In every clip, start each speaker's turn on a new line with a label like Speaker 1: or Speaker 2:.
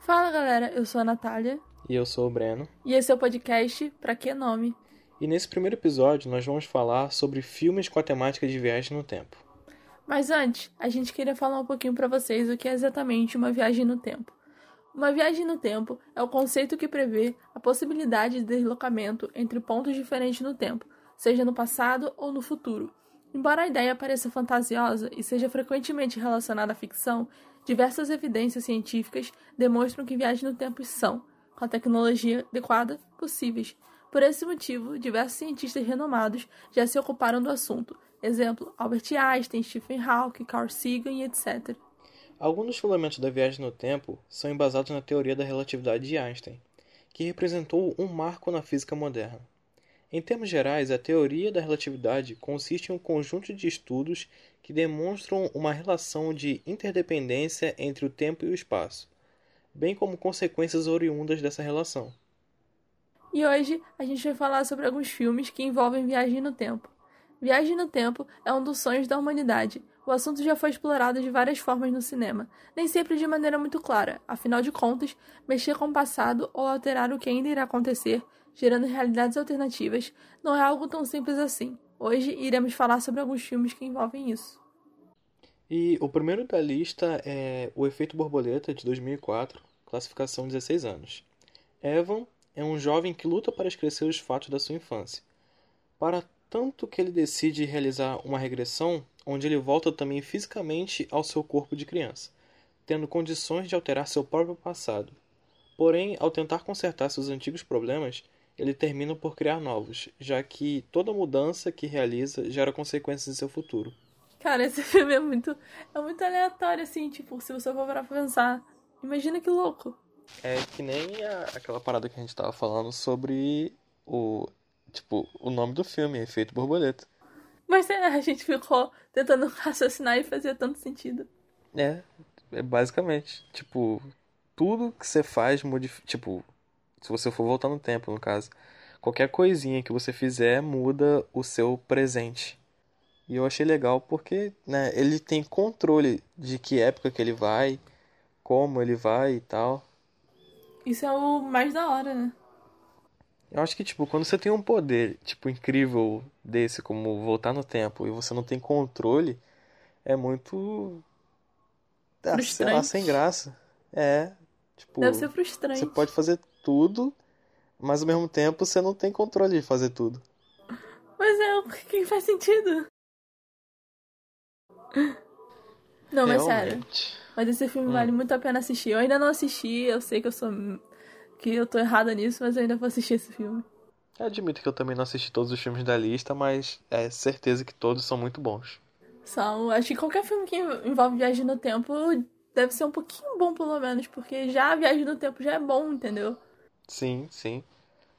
Speaker 1: Fala galera, eu sou a Natália.
Speaker 2: E eu sou o Breno.
Speaker 1: E esse é o podcast Pra Que Nome?
Speaker 2: E nesse primeiro episódio nós vamos falar sobre filmes com a temática de viagem no tempo.
Speaker 1: Mas antes, a gente queria falar um pouquinho para vocês o que é exatamente uma viagem no tempo. Uma viagem no tempo é o conceito que prevê a possibilidade de deslocamento entre pontos diferentes no tempo, seja no passado ou no futuro. Embora a ideia pareça fantasiosa e seja frequentemente relacionada à ficção, diversas evidências científicas demonstram que viagens no tempo são, com a tecnologia adequada, possíveis. Por esse motivo, diversos cientistas renomados já se ocuparam do assunto. Exemplo, Albert Einstein, Stephen Hawking, Carl Sagan etc.
Speaker 2: Alguns dos fundamentos da viagem no tempo são embasados na teoria da relatividade de Einstein, que representou um marco na física moderna. Em termos gerais, a teoria da relatividade consiste em um conjunto de estudos que demonstram uma relação de interdependência entre o tempo e o espaço, bem como consequências oriundas dessa relação.
Speaker 1: E hoje a gente vai falar sobre alguns filmes que envolvem viagem no tempo. Viagem no tempo é um dos sonhos da humanidade, o assunto já foi explorado de várias formas no cinema, nem sempre de maneira muito clara. Afinal de contas, mexer com o passado ou alterar o que ainda irá acontecer, gerando realidades alternativas, não é algo tão simples assim. Hoje iremos falar sobre alguns filmes que envolvem isso.
Speaker 2: E o primeiro da lista é O Efeito Borboleta, de 2004, classificação 16 anos. Evan é um jovem que luta para esquecer os fatos da sua infância. Para tanto que ele decide realizar uma regressão onde ele volta também fisicamente ao seu corpo de criança, tendo condições de alterar seu próprio passado. Porém, ao tentar consertar seus antigos problemas, ele termina por criar novos, já que toda mudança que realiza gera consequências em seu futuro.
Speaker 1: Cara, esse filme é muito, é muito aleatório, assim, tipo, se você for parar pra pensar. Imagina que louco.
Speaker 2: É que nem a, aquela parada que a gente tava falando sobre o. Tipo, o nome do filme, Efeito Borboleta.
Speaker 1: Mas é, a gente ficou tentando raciocinar e fazia tanto sentido.
Speaker 2: É, é basicamente. Tipo, tudo que você faz modifica. Tipo, se você for voltar no tempo, no caso. Qualquer coisinha que você fizer muda o seu presente. E eu achei legal porque né, ele tem controle de que época que ele vai, como ele vai e tal.
Speaker 1: Isso é o mais da hora, né?
Speaker 2: Eu acho que, tipo, quando você tem um poder, tipo, incrível desse, como voltar no tempo, e você não tem controle, é muito. Ah, sei lá, sem graça. É. Tipo.
Speaker 1: Deve ser frustrante.
Speaker 2: Você pode fazer tudo, mas ao mesmo tempo você não tem controle de fazer tudo.
Speaker 1: Mas é, o que faz sentido? Não, mas sério. Mas esse filme hum. vale muito a pena assistir. Eu ainda não assisti, eu sei que eu sou que eu tô errada nisso, mas eu ainda vou assistir esse filme.
Speaker 2: Eu admito que eu também não assisti todos os filmes da lista, mas é certeza que todos são muito bons.
Speaker 1: São. Acho que qualquer filme que envolve viagem no tempo deve ser um pouquinho bom, pelo menos, porque já a viagem no tempo já é bom, entendeu?
Speaker 2: Sim, sim.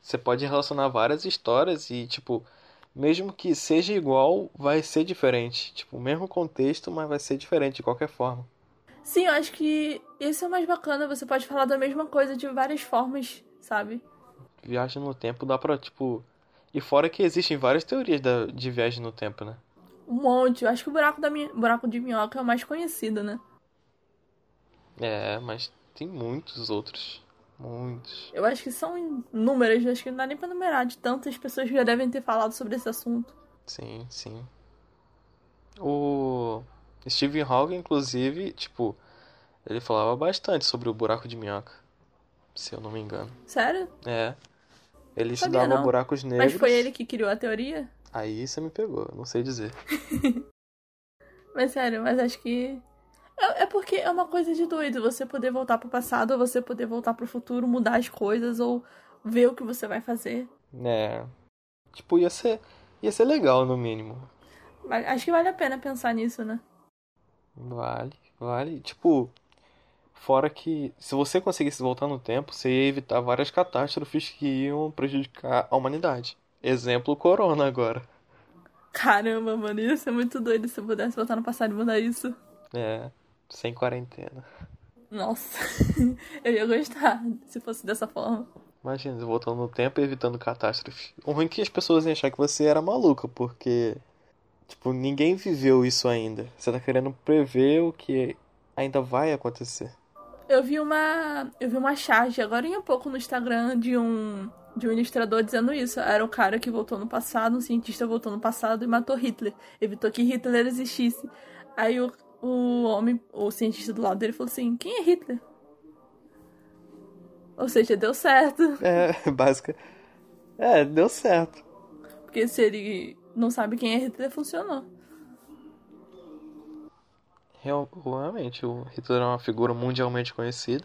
Speaker 2: Você pode relacionar várias histórias e, tipo, mesmo que seja igual, vai ser diferente. Tipo, o mesmo contexto, mas vai ser diferente de qualquer forma.
Speaker 1: Sim, eu acho que esse é o mais bacana. Você pode falar da mesma coisa de várias formas, sabe?
Speaker 2: Viagem no tempo dá pra, tipo. E fora que existem várias teorias da, de viagem no tempo, né?
Speaker 1: Um monte. Eu acho que o buraco, da buraco de minhoca é o mais conhecido, né?
Speaker 2: É, mas tem muitos outros. Muitos.
Speaker 1: Eu acho que são inúmeras, acho que não dá nem pra numerar de tantas pessoas que já devem ter falado sobre esse assunto.
Speaker 2: Sim, sim. O Stephen Hawking, inclusive, tipo, ele falava bastante sobre o buraco de minhoca. Se eu não me engano.
Speaker 1: Sério?
Speaker 2: É. Ele Sabia, estudava não. buracos negros.
Speaker 1: Mas foi ele que criou a teoria?
Speaker 2: Aí você me pegou, não sei dizer.
Speaker 1: mas sério, mas acho que. É, é, porque é uma coisa de doido você poder voltar pro passado ou você poder voltar pro futuro, mudar as coisas ou ver o que você vai fazer.
Speaker 2: É. Tipo, ia ser. ia ser legal, no mínimo.
Speaker 1: Acho que vale a pena pensar nisso, né?
Speaker 2: Vale, vale. Tipo, fora que se você conseguisse voltar no tempo, você ia evitar várias catástrofes que iam prejudicar a humanidade. Exemplo, Corona agora.
Speaker 1: Caramba, mano, ia ser muito doido se eu pudesse voltar no passado e mudar isso.
Speaker 2: É, sem quarentena.
Speaker 1: Nossa, eu ia gostar se fosse dessa forma.
Speaker 2: Imagina, voltando no tempo e evitando catástrofes. O ruim é que as pessoas iam achar que você era maluca, porque Tipo, ninguém viveu isso ainda. Você tá querendo prever o que ainda vai acontecer.
Speaker 1: Eu vi uma. Eu vi uma charge agora em pouco no Instagram de um. De um ilustrador dizendo isso. Era o cara que voltou no passado, um cientista voltou no passado e matou Hitler. Evitou que Hitler existisse. Aí o, o homem, o cientista do lado dele falou assim: Quem é Hitler? Ou seja, deu certo.
Speaker 2: É, básica. É, deu certo.
Speaker 1: Porque se ele não sabe quem é Hitler, funcionou.
Speaker 2: Realmente, o Hitler é uma figura mundialmente conhecida.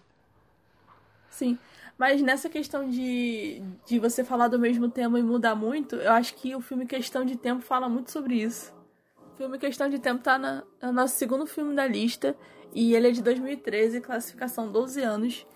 Speaker 1: Sim. Mas nessa questão de, de você falar do mesmo tema e mudar muito, eu acho que o filme Questão de Tempo fala muito sobre isso. Filme Questão de Tempo tá na, é nosso segundo filme da lista e ele é de 2013, classificação 12 anos.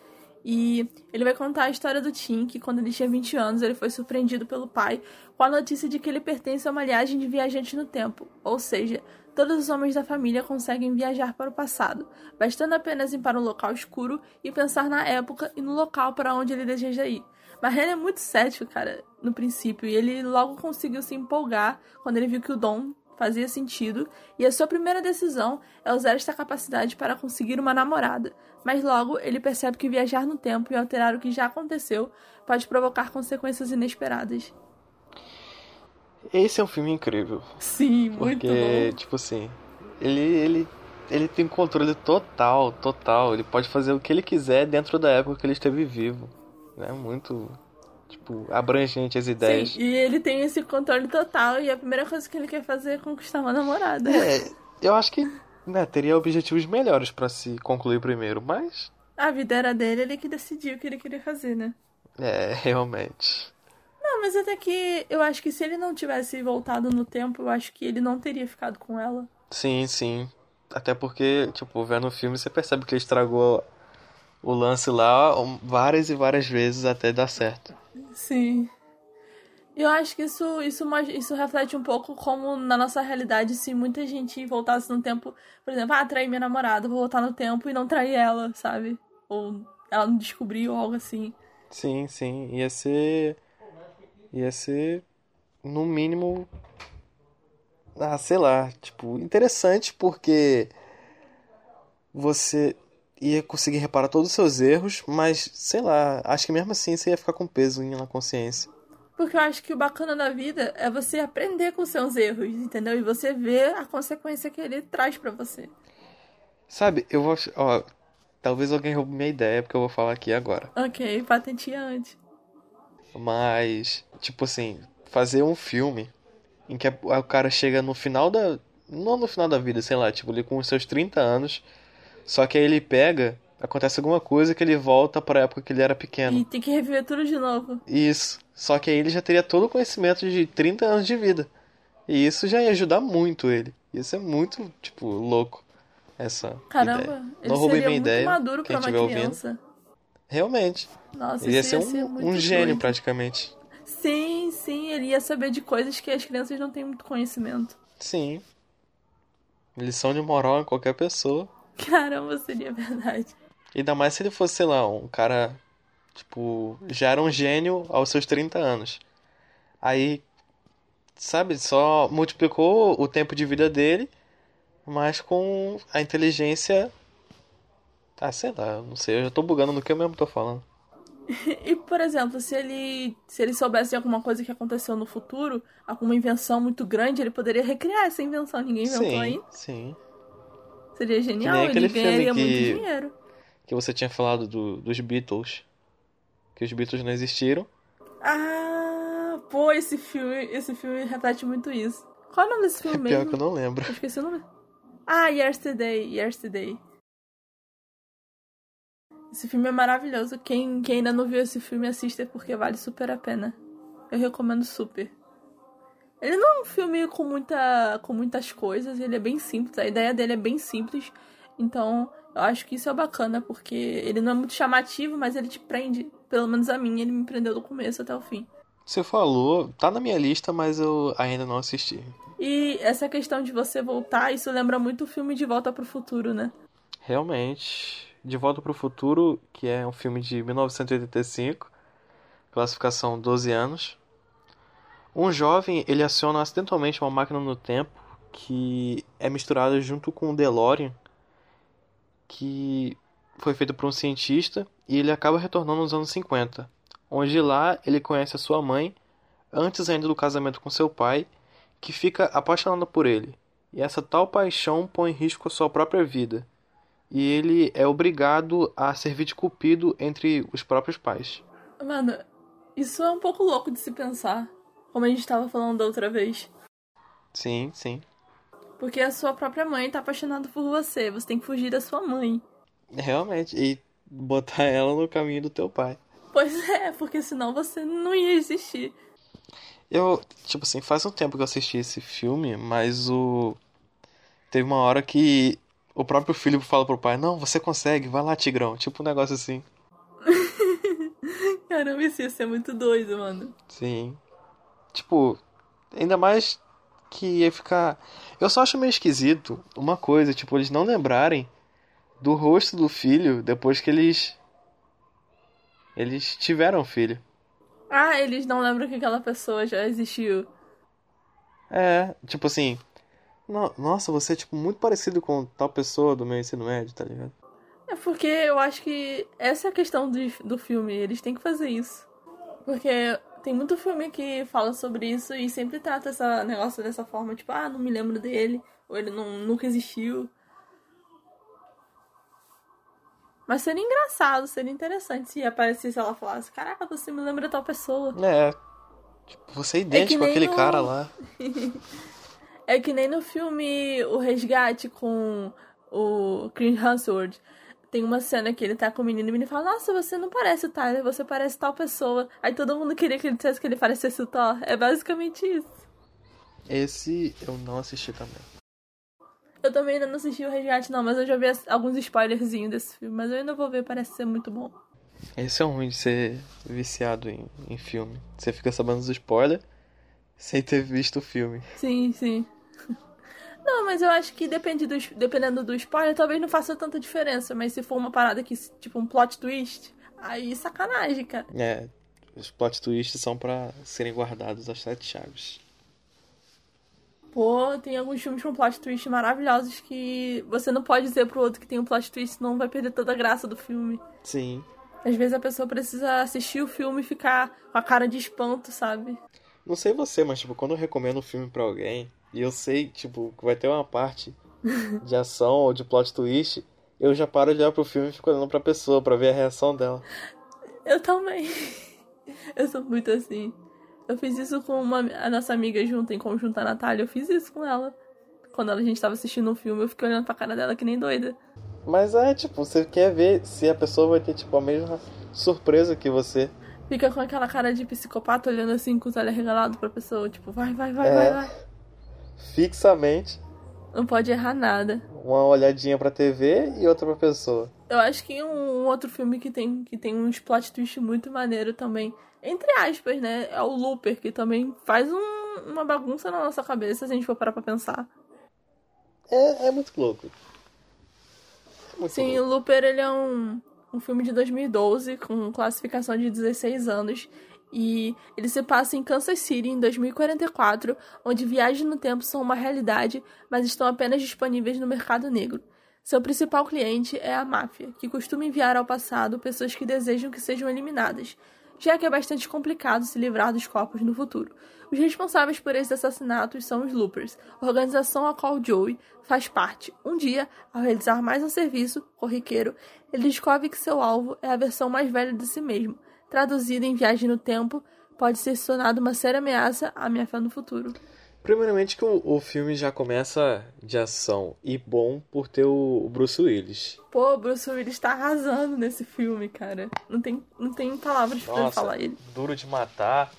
Speaker 1: E ele vai contar a história do Tim, que quando ele tinha 20 anos, ele foi surpreendido pelo pai com a notícia de que ele pertence a uma linhagem de viajantes no tempo. Ou seja, todos os homens da família conseguem viajar para o passado, bastando apenas ir para um local escuro e pensar na época e no local para onde ele deseja ir. Mas ele é muito cético, cara, no princípio, e ele logo conseguiu se empolgar quando ele viu que o Dom fazia sentido, e a sua primeira decisão é usar esta capacidade para conseguir uma namorada. Mas logo ele percebe que viajar no tempo e alterar o que já aconteceu pode provocar consequências inesperadas.
Speaker 2: Esse é um filme incrível.
Speaker 1: Sim, muito
Speaker 2: porque, bom. tipo assim, ele, ele, ele tem controle total, total. Ele pode fazer o que ele quiser dentro da época que ele esteve vivo. É muito tipo, abrangente as ideias.
Speaker 1: Sim, e ele tem esse controle total e a primeira coisa que ele quer fazer é conquistar uma namorada.
Speaker 2: É, eu acho que né, teria objetivos melhores para se concluir primeiro, mas.
Speaker 1: A vida era dele, ele que decidiu o que ele queria fazer, né?
Speaker 2: É, realmente.
Speaker 1: Não, mas até que eu acho que se ele não tivesse voltado no tempo, eu acho que ele não teria ficado com ela.
Speaker 2: Sim, sim. Até porque, tipo, vendo o filme, você percebe que ele estragou o lance lá várias e várias vezes até dar certo.
Speaker 1: Sim. Eu acho que isso, isso, isso reflete um pouco como na nossa realidade, se muita gente voltasse no tempo, por exemplo, ah, trair minha namorada, vou voltar no tempo e não trair ela, sabe? Ou ela não descobriu algo assim.
Speaker 2: Sim, sim. Ia ser. Ia ser, no mínimo. Ah, sei lá. Tipo, interessante porque. Você ia conseguir reparar todos os seus erros, mas sei lá, acho que mesmo assim você ia ficar com peso na consciência.
Speaker 1: Porque eu acho que o bacana da vida é você aprender com seus erros, entendeu? E você ver a consequência que ele traz para você.
Speaker 2: Sabe, eu vou. Ó, talvez alguém roube minha ideia, porque eu vou falar aqui agora.
Speaker 1: Ok, patenteia antes.
Speaker 2: Mas, tipo assim, fazer um filme em que o cara chega no final da. Não no final da vida, sei lá, tipo, ali com os seus 30 anos só que aí ele pega, acontece alguma coisa que ele volta para a época que ele era pequeno.
Speaker 1: E tem que reviver tudo de novo.
Speaker 2: Isso. Só que aí ele já teria todo o conhecimento de 30 anos de vida. E isso já ia ajudar muito ele. Isso é muito, tipo, louco. Essa
Speaker 1: Caramba,
Speaker 2: ideia.
Speaker 1: ele Não roubei minha ideia. maduro para uma criança.
Speaker 2: Ouvindo. Realmente.
Speaker 1: Nossa,
Speaker 2: ele
Speaker 1: ia
Speaker 2: ser um,
Speaker 1: ser
Speaker 2: um gênio doido. praticamente.
Speaker 1: Sim, sim, ele ia saber de coisas que as crianças não têm muito conhecimento.
Speaker 2: Sim. Lição de moral em qualquer pessoa.
Speaker 1: Caramba, seria verdade.
Speaker 2: Ainda mais se ele fosse, sei lá, um cara, tipo, já era um gênio aos seus 30 anos. Aí, sabe, só multiplicou o tempo de vida dele, mas com a inteligência. Ah, sei lá, não sei, eu já tô bugando no que eu mesmo tô falando.
Speaker 1: E, por exemplo, se ele, se ele soubesse de alguma coisa que aconteceu no futuro, alguma invenção muito grande, ele poderia recriar essa invenção. Ninguém inventou
Speaker 2: sim,
Speaker 1: ainda.
Speaker 2: Sim.
Speaker 1: Seria genial, ele ganharia que, muito dinheiro.
Speaker 2: Que você tinha falado do, dos Beatles. Que os Beatles não existiram.
Speaker 1: Ah, pô, esse filme, esse filme reflete muito isso. Qual é o nome desse filme
Speaker 2: é
Speaker 1: mesmo?
Speaker 2: Pior que eu não lembro.
Speaker 1: Eu esqueci o nome. Ah, Yesterday, Yesterday. Esse filme é maravilhoso. Quem, quem ainda não viu esse filme, assista porque vale super a pena. Eu recomendo super. Ele não é um filme com, muita, com muitas coisas, ele é bem simples, a ideia dele é bem simples. Então, eu acho que isso é bacana, porque ele não é muito chamativo, mas ele te prende. Pelo menos a mim, ele me prendeu do começo até o fim.
Speaker 2: Você falou, tá na minha lista, mas eu ainda não assisti.
Speaker 1: E essa questão de você voltar, isso lembra muito o filme De Volta para o Futuro, né?
Speaker 2: Realmente. De Volta para o Futuro, que é um filme de 1985, classificação 12 anos. Um jovem, ele aciona acidentalmente uma máquina no tempo que é misturada junto com o DeLorean, que foi feito por um cientista e ele acaba retornando nos anos 50, onde lá ele conhece a sua mãe, antes ainda do casamento com seu pai, que fica apaixonada por ele. E essa tal paixão põe em risco a sua própria vida. E ele é obrigado a servir de cupido entre os próprios pais.
Speaker 1: Mano, isso é um pouco louco de se pensar, como a gente estava falando da outra vez.
Speaker 2: Sim, sim.
Speaker 1: Porque a sua própria mãe tá apaixonada por você, você tem que fugir da sua mãe.
Speaker 2: Realmente, e botar ela no caminho do teu pai.
Speaker 1: Pois é, porque senão você não ia existir.
Speaker 2: Eu, tipo assim, faz um tempo que eu assisti esse filme, mas o. Teve uma hora que o próprio filho fala pro pai: Não, você consegue, vai lá, Tigrão. Tipo um negócio assim.
Speaker 1: Caramba, isso ia ser muito doido, mano.
Speaker 2: Sim. Tipo, ainda mais que ia ficar. Eu só acho meio esquisito uma coisa, tipo, eles não lembrarem do rosto do filho depois que eles. Eles tiveram filho.
Speaker 1: Ah, eles não lembram que aquela pessoa já existiu.
Speaker 2: É, tipo assim. no- Nossa, você é tipo muito parecido com tal pessoa do meu ensino médio, tá ligado?
Speaker 1: É porque eu acho que essa é a questão do, do filme, eles têm que fazer isso. Porque tem muito filme que fala sobre isso e sempre trata esse negócio dessa forma, tipo, ah, não me lembro dele, ou ele não, nunca existiu. Mas seria engraçado, seria interessante se aparecesse ela falasse, caraca, você me lembra tal pessoa.
Speaker 2: É. Tipo, você é idêntico
Speaker 1: nem
Speaker 2: àquele
Speaker 1: no-
Speaker 2: cara lá.
Speaker 1: É que nem no filme O Resgate com o Chris Hemsworth. Tem uma cena que ele tá com o menino e o menino fala, nossa, você não parece o Tyler, você parece tal pessoa. Aí todo mundo queria que ele dissesse que ele parecesse o Thor. É basicamente isso.
Speaker 2: Esse eu não assisti também.
Speaker 1: Eu também ainda não assisti o Resgate, não, mas eu já vi alguns spoilerzinhos desse filme. Mas eu ainda vou ver, parece ser muito bom.
Speaker 2: Esse é ruim de ser viciado em, em filme. Você fica sabendo dos spoilers sem ter visto o filme.
Speaker 1: Sim, sim. Não, mas eu acho que depende do, dependendo do spoiler, talvez não faça tanta diferença. Mas se for uma parada que, tipo, um plot twist, aí sacanagem, cara.
Speaker 2: É, os plot twists são pra serem guardados às sete chaves.
Speaker 1: Pô, tem alguns filmes com plot twist maravilhosos que você não pode dizer pro outro que tem um plot twist, senão vai perder toda a graça do filme.
Speaker 2: Sim.
Speaker 1: Às vezes a pessoa precisa assistir o filme e ficar com a cara de espanto, sabe?
Speaker 2: Não sei você, mas tipo, quando eu recomendo um filme pra alguém e eu sei, tipo, que vai ter uma parte de ação ou de plot twist, eu já paro de olhar pro filme e fico olhando pra pessoa pra ver a reação dela.
Speaker 1: Eu também. Eu sou muito assim. Eu fiz isso com uma, a nossa amiga junto, em conjunto, a Natália. Eu fiz isso com ela. Quando a gente tava assistindo um filme, eu fiquei olhando pra cara dela que nem doida.
Speaker 2: Mas é, tipo, você quer ver se a pessoa vai ter, tipo, a mesma surpresa que você.
Speaker 1: Fica com aquela cara de psicopata olhando assim com os olhos regalados pra pessoa. Tipo, vai, vai, vai,
Speaker 2: É.
Speaker 1: vai, vai.
Speaker 2: Fixamente,
Speaker 1: Não pode errar nada.
Speaker 2: uma olhadinha pra TV e outra pra pessoa.
Speaker 1: Eu acho que um, um outro filme que tem, que tem uns plot twist muito maneiro também, entre aspas, né? É o Looper, que também faz um- uma bagunça na nossa cabeça se a gente for parar pra pensar.
Speaker 2: É, é muito louco. É muito
Speaker 1: Sim,
Speaker 2: louco.
Speaker 1: o Looper ele é um, um filme de 2012 com classificação de 16 anos. E ele se passa em Kansas City em 2044, onde viagens no tempo são uma realidade, mas estão apenas disponíveis no mercado negro. Seu principal cliente é a máfia, que costuma enviar ao passado pessoas que desejam que sejam eliminadas, já que é bastante complicado se livrar dos corpos no futuro. Os responsáveis por esses assassinatos são os Loopers, organização a qual Joey faz parte. Um dia, ao realizar mais um serviço corriqueiro, ele descobre que seu alvo é a versão mais velha de si mesmo. Traduzido em Viagem no Tempo, pode ser se tornado uma séria ameaça à minha fé no futuro.
Speaker 2: Primeiramente que o, o filme já começa de ação e bom por ter o, o Bruce Willis.
Speaker 1: Pô, Bruce Willis tá arrasando nesse filme, cara. Não tem, não tem palavras pra
Speaker 2: Nossa,
Speaker 1: falar ele.
Speaker 2: Duro de Matar.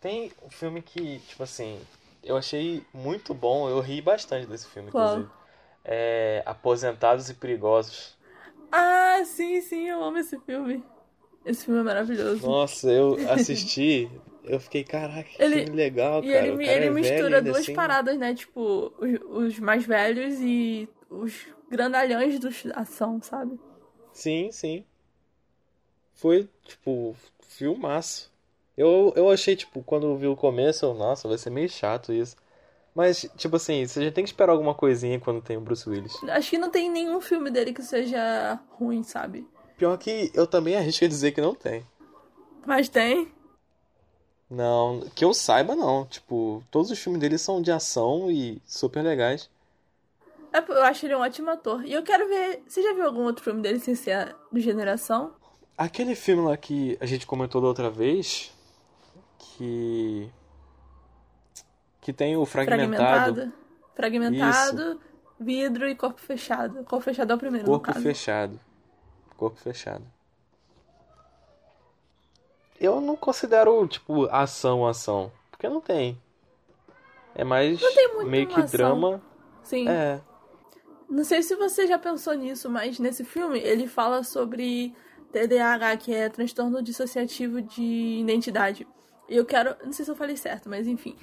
Speaker 2: Tem um filme que, tipo assim, eu achei muito bom, eu ri bastante desse filme,
Speaker 1: Qual?
Speaker 2: inclusive. É Aposentados e Perigosos.
Speaker 1: Ah, sim, sim, eu amo esse filme. Esse filme é maravilhoso.
Speaker 2: Nossa, eu assisti, eu fiquei, caraca, que
Speaker 1: Ele-
Speaker 2: filme legal,
Speaker 1: E
Speaker 2: cara.
Speaker 1: ele,
Speaker 2: cara
Speaker 1: ele
Speaker 2: é
Speaker 1: mistura duas
Speaker 2: assim.
Speaker 1: paradas, né? Tipo, os, os mais velhos e os grandalhões da ação, sabe?
Speaker 2: Sim, sim. Foi, tipo, filmaço. Eu, eu achei, tipo, quando eu vi o começo, eu, nossa, vai ser meio chato isso. Mas, tipo assim, você já tem que esperar alguma coisinha quando tem o Bruce Willis.
Speaker 1: Acho que não tem nenhum filme dele que seja ruim, sabe?
Speaker 2: Pior que eu também arrisco a dizer que não tem.
Speaker 1: Mas tem.
Speaker 2: Não, que eu saiba não. Tipo, todos os filmes dele são de ação e super legais.
Speaker 1: É, eu acho ele um ótimo ator. E eu quero ver. Você já viu algum outro filme dele sem ser do Geração?
Speaker 2: Aquele filme lá que a gente comentou da outra vez. Que. Que tem o fragmentado.
Speaker 1: Fragmentado. Fragmentado, vidro e corpo fechado. Corpo fechado é o primeiro.
Speaker 2: Corpo fechado. Corpo fechado. Eu não considero, tipo, ação, ação. Porque não tem. É mais meio que ação. drama.
Speaker 1: Sim.
Speaker 2: É.
Speaker 1: Não sei se você já pensou nisso, mas nesse filme ele fala sobre TDAH, que é transtorno dissociativo de identidade. E eu quero. Não sei se eu falei certo, mas enfim.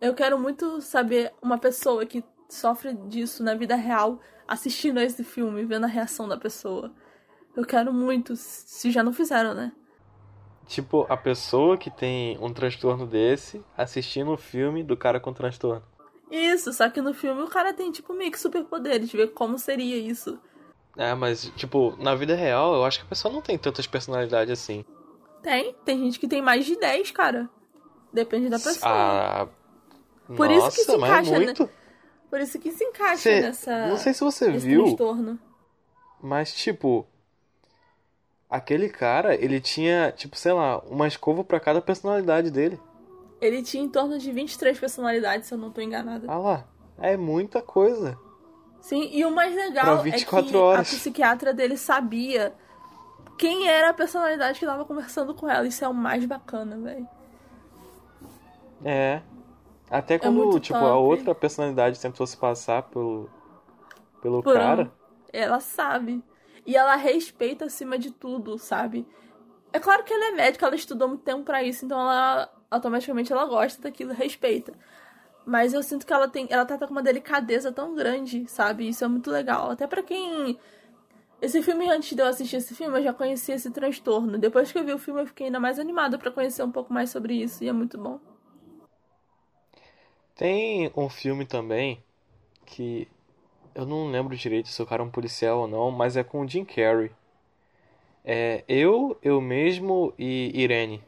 Speaker 1: Eu quero muito saber uma pessoa que sofre disso na vida real assistindo a esse filme, vendo a reação da pessoa. Eu quero muito, se já não fizeram, né?
Speaker 2: Tipo, a pessoa que tem um transtorno desse assistindo o filme do cara com transtorno.
Speaker 1: Isso, só que no filme o cara tem, tipo, meio que superpoderes, ver como seria isso.
Speaker 2: É, mas, tipo, na vida real, eu acho que a pessoa não tem tantas personalidades assim.
Speaker 1: Tem, tem gente que tem mais de 10, cara. Depende da pessoa.
Speaker 2: Ah.
Speaker 1: Por
Speaker 2: nossa,
Speaker 1: isso que se encaixa,
Speaker 2: é muito...
Speaker 1: né? Por isso que se encaixa
Speaker 2: Cê...
Speaker 1: nessa.
Speaker 2: Não sei se você viu.
Speaker 1: Transtorno.
Speaker 2: Mas, tipo. Aquele cara, ele tinha, tipo, sei lá, uma escova para cada personalidade dele.
Speaker 1: Ele tinha em torno de 23 personalidades, se eu não tô enganada.
Speaker 2: Ah lá, é muita coisa.
Speaker 1: Sim, e o mais legal é que
Speaker 2: horas.
Speaker 1: a psiquiatra dele sabia quem era a personalidade que tava conversando com ela. Isso é o mais bacana, velho.
Speaker 2: É. Até quando, é tipo, top. a outra personalidade tentou se passar pelo, pelo Por cara. Um,
Speaker 1: ela sabe. E ela respeita acima de tudo, sabe? É claro que ela é médica, ela estudou muito tempo para isso, então ela automaticamente ela gosta daquilo, respeita. Mas eu sinto que ela tem, ela trata com uma delicadeza tão grande, sabe? Isso é muito legal. Até para quem esse filme antes de eu assistir esse filme, eu já conhecia esse transtorno. Depois que eu vi o filme, eu fiquei ainda mais animada para conhecer um pouco mais sobre isso, e é muito bom.
Speaker 2: Tem um filme também que eu não lembro direito se o cara é um policial ou não, mas é com o Jim Carrey. É Eu, Eu Mesmo e Irene.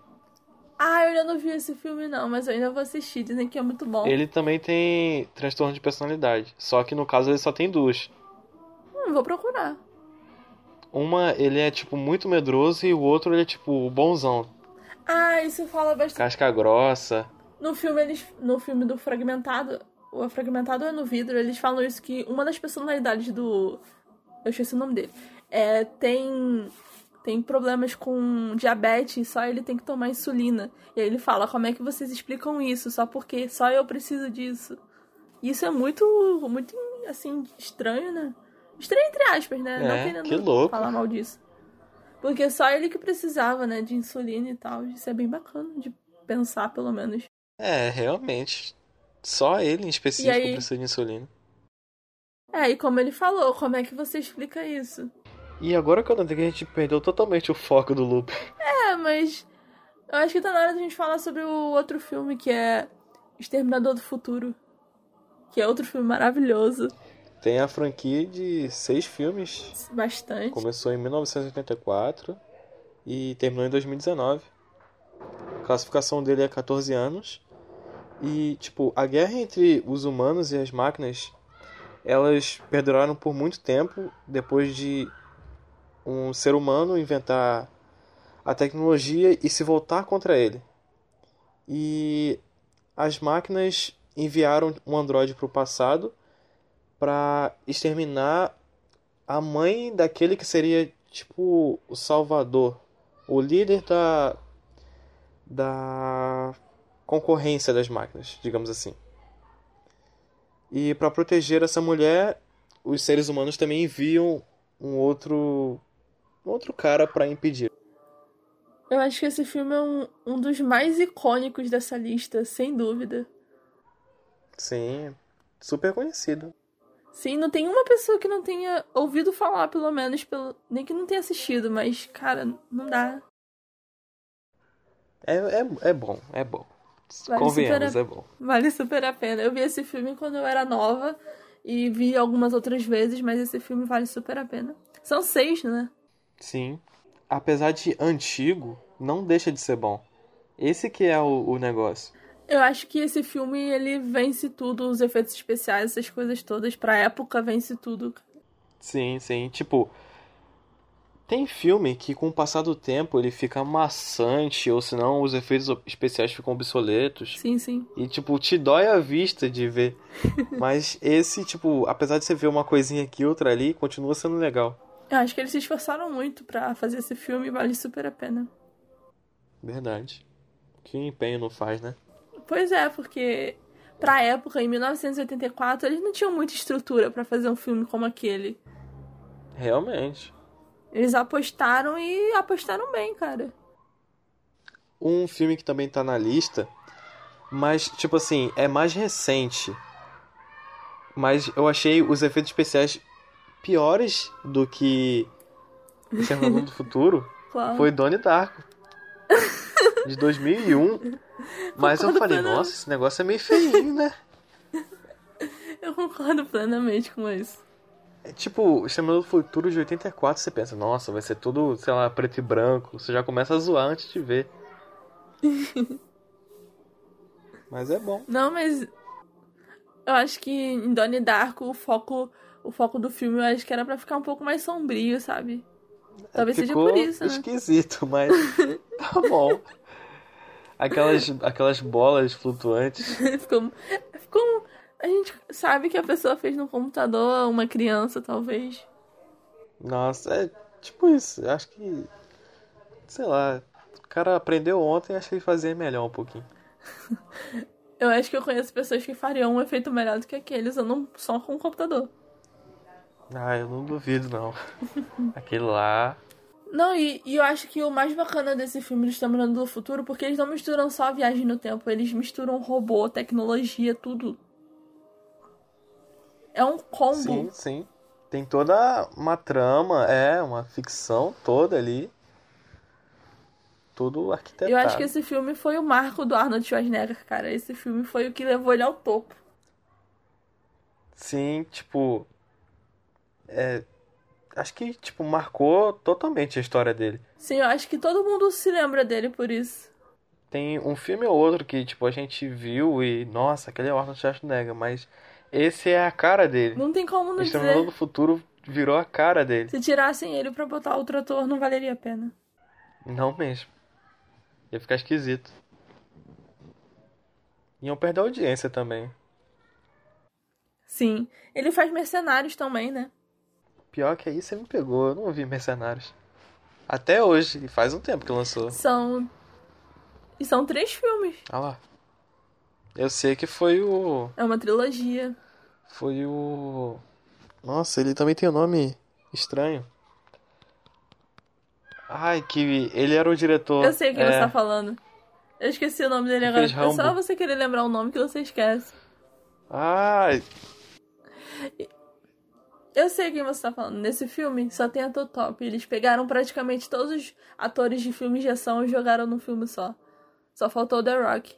Speaker 1: Ah, eu ainda não vi esse filme não, mas eu ainda vou assistir, dizem que é muito bom.
Speaker 2: Ele também tem transtorno de personalidade, só que no caso ele só tem duas.
Speaker 1: Hum, vou procurar.
Speaker 2: Uma, ele é tipo muito medroso e o outro ele é tipo bonzão.
Speaker 1: Ah, isso fala bastante.
Speaker 2: Casca grossa.
Speaker 1: No filme, eles, no filme do Fragmentado, o Fragmentado é no vidro, eles falam isso que uma das personalidades do. Eu esqueci o nome dele. É, tem. Tem problemas com diabetes, só ele tem que tomar insulina. E aí ele fala, como é que vocês explicam isso? Só porque só eu preciso disso. Isso é muito, muito, assim, estranho, né? Estranho entre aspas, né?
Speaker 2: É,
Speaker 1: Não querendo
Speaker 2: que louco.
Speaker 1: falar mal disso. Porque só ele que precisava, né, de insulina e tal. Isso é bem bacana de pensar, pelo menos.
Speaker 2: É, realmente. Só ele em específico aí... precisa de insulina.
Speaker 1: É, e como ele falou, como é que você explica isso?
Speaker 2: E agora que eu notei que a gente perdeu totalmente o foco do loop.
Speaker 1: É, mas eu acho que tá na hora de a gente falar sobre o outro filme que é Exterminador do Futuro. Que é outro filme maravilhoso.
Speaker 2: Tem a franquia de seis filmes.
Speaker 1: Bastante.
Speaker 2: Começou em 1984 e terminou em 2019. A classificação dele é 14 anos. E, tipo, a guerra entre os humanos e as máquinas, elas perduraram por muito tempo depois de um ser humano inventar a tecnologia e se voltar contra ele. E as máquinas enviaram um androide para o passado para exterminar a mãe daquele que seria tipo o salvador, o líder da da concorrência das máquinas, digamos assim. E para proteger essa mulher, os seres humanos também enviam um outro um outro cara para impedir.
Speaker 1: Eu acho que esse filme é um, um dos mais icônicos dessa lista, sem dúvida.
Speaker 2: Sim, super conhecido.
Speaker 1: Sim, não tem uma pessoa que não tenha ouvido falar, pelo menos, pelo... nem que não tenha assistido, mas, cara, não dá.
Speaker 2: É, é, é bom, é bom.
Speaker 1: Vale
Speaker 2: Convenhamos,
Speaker 1: super a...
Speaker 2: é bom.
Speaker 1: Vale super a pena. Eu vi esse filme quando eu era nova e vi algumas outras vezes, mas esse filme vale super a pena. São seis, né?
Speaker 2: Sim. Apesar de antigo, não deixa de ser bom. Esse que é o, o negócio.
Speaker 1: Eu acho que esse filme, ele vence tudo, os efeitos especiais, essas coisas todas. Pra época, vence tudo.
Speaker 2: Sim, sim. Tipo, tem filme que com o passar do tempo ele fica maçante, ou senão os efeitos especiais ficam obsoletos.
Speaker 1: Sim, sim.
Speaker 2: E, tipo, te dói a vista de ver. Mas esse, tipo, apesar de você ver uma coisinha aqui outra ali, continua sendo legal.
Speaker 1: Eu acho que eles se esforçaram muito pra fazer esse filme e vale super a pena.
Speaker 2: Verdade. Que empenho não faz, né?
Speaker 1: Pois é, porque pra época, em 1984, eles não tinham muita estrutura pra fazer um filme como aquele.
Speaker 2: Realmente.
Speaker 1: Eles apostaram e apostaram bem, cara.
Speaker 2: Um filme que também tá na lista, mas, tipo assim, é mais recente. Mas eu achei os efeitos especiais piores do que Exterminador do Futuro.
Speaker 1: Claro.
Speaker 2: Foi Donnie Darko. De 2001. Mas eu
Speaker 1: Concordo
Speaker 2: falei,
Speaker 1: plenamente.
Speaker 2: nossa, esse negócio é meio feinho, né?
Speaker 1: Eu concordo plenamente com isso.
Speaker 2: É tipo, o Exterminador do Futuro de 84, você pensa, nossa, vai ser tudo, sei lá, preto e branco. Você já começa a zoar antes de ver. Mas é bom.
Speaker 1: Não, mas eu acho que em Donnie Darko o foco, o foco do filme eu acho que era pra ficar um pouco mais sombrio, sabe? Talvez seja
Speaker 2: Ficou
Speaker 1: por isso, né?
Speaker 2: esquisito, mas tá bom. Aquelas, aquelas bolas flutuantes.
Speaker 1: ficou, ficou. A gente sabe que a pessoa fez no computador, uma criança, talvez.
Speaker 2: Nossa, é tipo isso. Eu Acho que. Sei lá. O cara aprendeu ontem e acho que ele fazia melhor um pouquinho.
Speaker 1: Eu acho que eu conheço pessoas que fariam um efeito melhor do que aquele usando um som com o computador.
Speaker 2: Ah, eu não duvido, não. Aquele lá.
Speaker 1: Não, e, e eu acho que o mais bacana desse filme do Exterminador do Futuro, porque eles não misturam só a viagem no tempo, eles misturam robô, tecnologia, tudo. É um combo.
Speaker 2: Sim, sim. Tem toda uma trama, é, uma ficção toda ali. Tudo arquitetado.
Speaker 1: Eu acho que esse filme foi o marco do Arnold Schwarzenegger, cara. Esse filme foi o que levou ele ao topo.
Speaker 2: Sim, tipo. É. Acho que, tipo, marcou totalmente a história dele.
Speaker 1: Sim, eu acho que todo mundo se lembra dele por isso.
Speaker 2: Tem um filme ou outro que, tipo, a gente viu e, nossa, aquele é o Arnold Schwarzenegger, mas esse é a cara dele.
Speaker 1: Não tem como não
Speaker 2: Exterminador
Speaker 1: dizer.
Speaker 2: do Futuro virou a cara dele.
Speaker 1: Se tirassem ele pra botar outro ator, não valeria a pena.
Speaker 2: Não mesmo. Ia ficar esquisito. Iam perder a audiência também.
Speaker 1: Sim. Ele faz mercenários também, né?
Speaker 2: Pior que aí você me pegou, eu não vi Mercenários. Até hoje, e faz um tempo que lançou.
Speaker 1: São. E são três filmes.
Speaker 2: Ah lá. Eu sei que foi o.
Speaker 1: É uma trilogia.
Speaker 2: Foi o. Nossa, ele também tem um nome estranho. Ai, que ele era o diretor.
Speaker 1: Eu sei o que
Speaker 2: é,
Speaker 1: você tá falando. Eu esqueci o nome dele agora. É só você querer lembrar o nome que você esquece.
Speaker 2: Ai,
Speaker 1: Eu sei quem você tá falando. Nesse filme só tem ator top. Eles pegaram praticamente todos os atores de filmes de ação e jogaram num filme só. Só faltou o The Rock.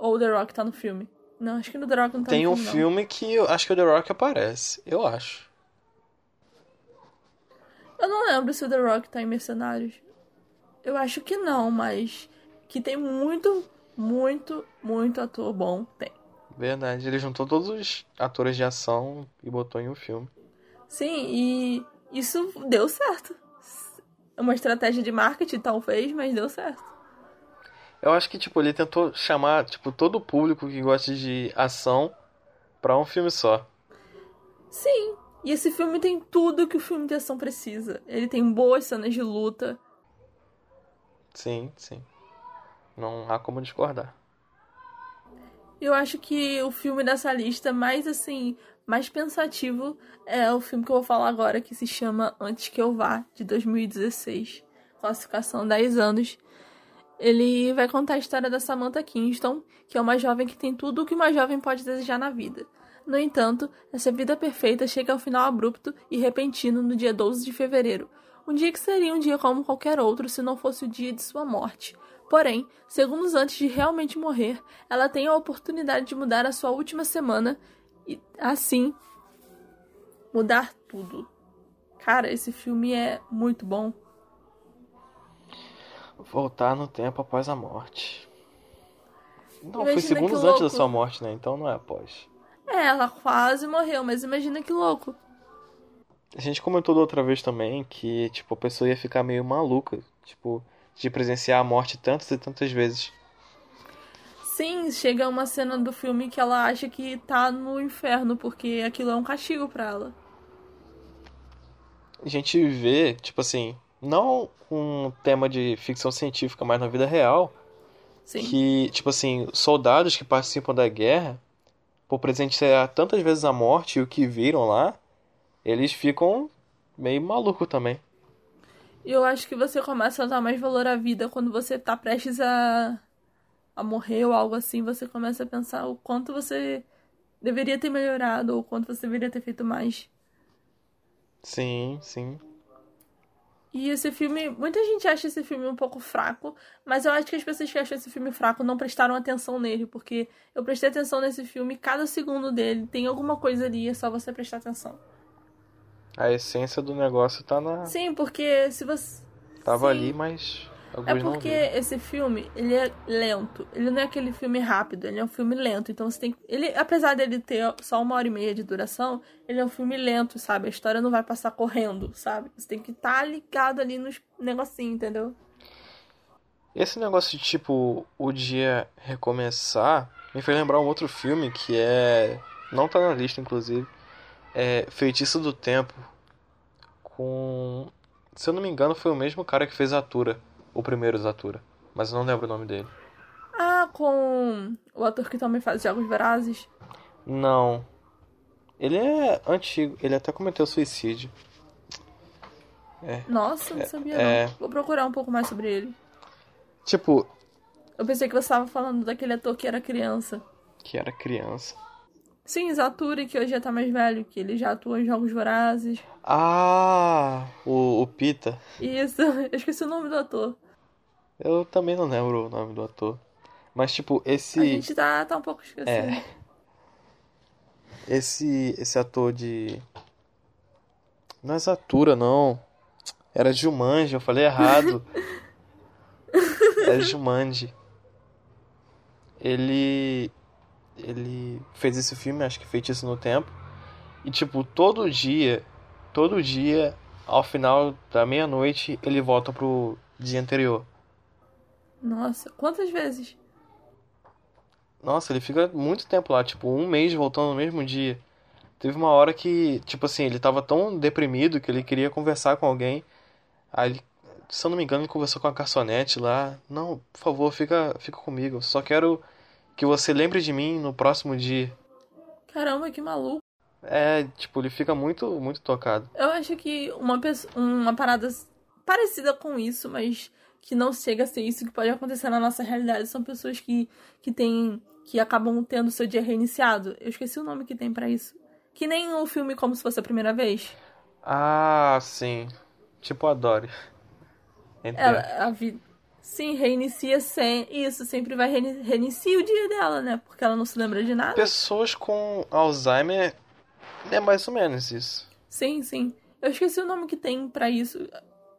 Speaker 1: Ou o The Rock tá no filme. Não, acho que no The Rock não tá
Speaker 2: tem
Speaker 1: no
Speaker 2: um
Speaker 1: filme. não.
Speaker 2: filme que eu acho que o The Rock aparece. Eu acho.
Speaker 1: Eu não lembro se o The Rock tá em Mercenários. Eu acho que não, mas que tem muito, muito, muito ator bom. Tem.
Speaker 2: Verdade, ele juntou todos os atores de ação e botou em um filme.
Speaker 1: Sim, e isso deu certo. É uma estratégia de marketing, talvez, mas deu certo.
Speaker 2: Eu acho que, tipo, ele tentou chamar, tipo, todo o público que gosta de ação pra um filme só.
Speaker 1: Sim, e esse filme tem tudo que o filme de ação precisa. Ele tem boas cenas de luta.
Speaker 2: Sim, sim. Não há como discordar.
Speaker 1: Eu acho que o filme dessa lista mais assim, mais pensativo é o filme que eu vou falar agora, que se chama Antes que eu vá, de 2016. Classificação 10 anos. Ele vai contar a história da Samantha Kingston, que é uma jovem que tem tudo o que uma jovem pode desejar na vida. No entanto, essa vida perfeita chega ao final abrupto e repentino no dia 12 de fevereiro, Um dia que seria um dia como qualquer outro se não fosse o dia de sua morte. Porém, segundos antes de realmente morrer, ela tem a oportunidade de mudar a sua última semana e, assim, mudar tudo. Cara, esse filme é muito bom.
Speaker 2: Voltar no tempo após a morte. Não,
Speaker 1: Imagina
Speaker 2: foi segundos antes da sua morte, né? Então não é após.
Speaker 1: É, ela quase morreu, mas imagina que louco.
Speaker 2: A gente comentou da outra vez também que, tipo, a pessoa ia ficar meio maluca, tipo, de presenciar a morte tantas e tantas vezes.
Speaker 1: Sim, chega uma cena do filme que ela acha que tá no inferno, porque aquilo é um castigo pra ela.
Speaker 2: A gente vê, tipo assim, não um tema de ficção científica, mas na vida real,
Speaker 1: Sim.
Speaker 2: que, tipo assim, soldados que participam da guerra, por presenciar tantas vezes a morte e o que viram lá, eles ficam meio malucos também.
Speaker 1: E eu acho que você começa a dar mais valor à vida quando você tá prestes a, a morrer ou algo assim. Você começa a pensar o quanto você deveria ter melhorado ou o quanto você deveria ter feito mais.
Speaker 2: Sim, sim.
Speaker 1: E esse filme, muita gente acha esse filme um pouco fraco, mas eu acho que as pessoas que acham esse filme fraco não prestaram atenção nele, porque eu prestei atenção nesse filme, cada segundo dele tem alguma coisa ali, é só você prestar atenção.
Speaker 2: A essência do negócio tá na.
Speaker 1: Sim, porque se você.
Speaker 2: Tava
Speaker 1: sim.
Speaker 2: ali, mas alguns não
Speaker 1: porque esse filme, ele é lento. Ele não é aquele filme rápido, ele é um filme lento. Então você tem. Ele, apesar dele ter só uma hora e meia de duração, ele é um filme lento, sabe? A história não vai passar correndo, sabe? Você tem que estar ligado ali nos negocinhos, entendeu?
Speaker 2: Esse negócio de tipo o dia recomeçar me fez lembrar um outro filme que é. Não tá na lista, inclusive. É Feitiço do Tempo. Com. Se eu não me engano, foi o mesmo cara que fez Atura. O primeiro Zatura. Mas eu não lembro o nome dele.
Speaker 1: Ah, com o ator que também faz Jogos Vorazes.
Speaker 2: Não. Ele é antigo. Ele até cometeu suicídio.
Speaker 1: Nossa, não sabia
Speaker 2: é.
Speaker 1: não. Vou procurar um pouco mais sobre ele.
Speaker 2: Tipo,
Speaker 1: Eu pensei que você estava falando daquele ator que era criança.
Speaker 2: que era criança.
Speaker 1: Sim, Zaturi, que hoje já tá mais velho, que ele já atua em Jogos Vorazes.
Speaker 2: Ah, o, o Pita.
Speaker 1: Isso, eu esqueci o nome do ator.
Speaker 2: Eu também não lembro o nome do ator. Mas, tipo, esse.
Speaker 1: A gente tá, tá um pouco esquecido.
Speaker 2: É. Esse, esse ator de. Não é Zatura, não. Era Jumanji, eu falei errado. É Jumanji. Ele. Ele fez esse filme, acho que Feitiço no Tempo. E, tipo, todo dia. Todo dia, ao final da meia-noite, ele volta pro dia anterior.
Speaker 1: Nossa, quantas vezes?
Speaker 2: Nossa, ele fica muito tempo lá, tipo, um mês voltando no mesmo dia. Teve uma hora que, tipo assim, ele tava tão deprimido que ele queria conversar com alguém. Aí ele, se eu não me engano, ele conversou com a garçonete lá. Não, por favor, fica, fica comigo. Só quero que você lembre de mim no próximo dia.
Speaker 1: Caramba, que maluco.
Speaker 2: É, tipo, ele fica muito, muito tocado.
Speaker 1: Eu acho que uma, pessoa, uma parada parecida com isso, mas que não chega a ser isso que pode acontecer na nossa realidade, são pessoas que, que têm. que acabam tendo seu dia reiniciado. Eu esqueci o nome que tem pra isso. Que nem o filme Como Se Fosse a Primeira Vez.
Speaker 2: Ah, sim. Tipo a Dory. Entre
Speaker 1: Ela, a vida. Sim, reinicia sem. Isso, sempre vai reini- reinicia o dia dela, né? Porque ela não se lembra de nada.
Speaker 2: Pessoas com Alzheimer é mais ou menos isso.
Speaker 1: Sim, sim. Eu esqueci o nome que tem pra isso.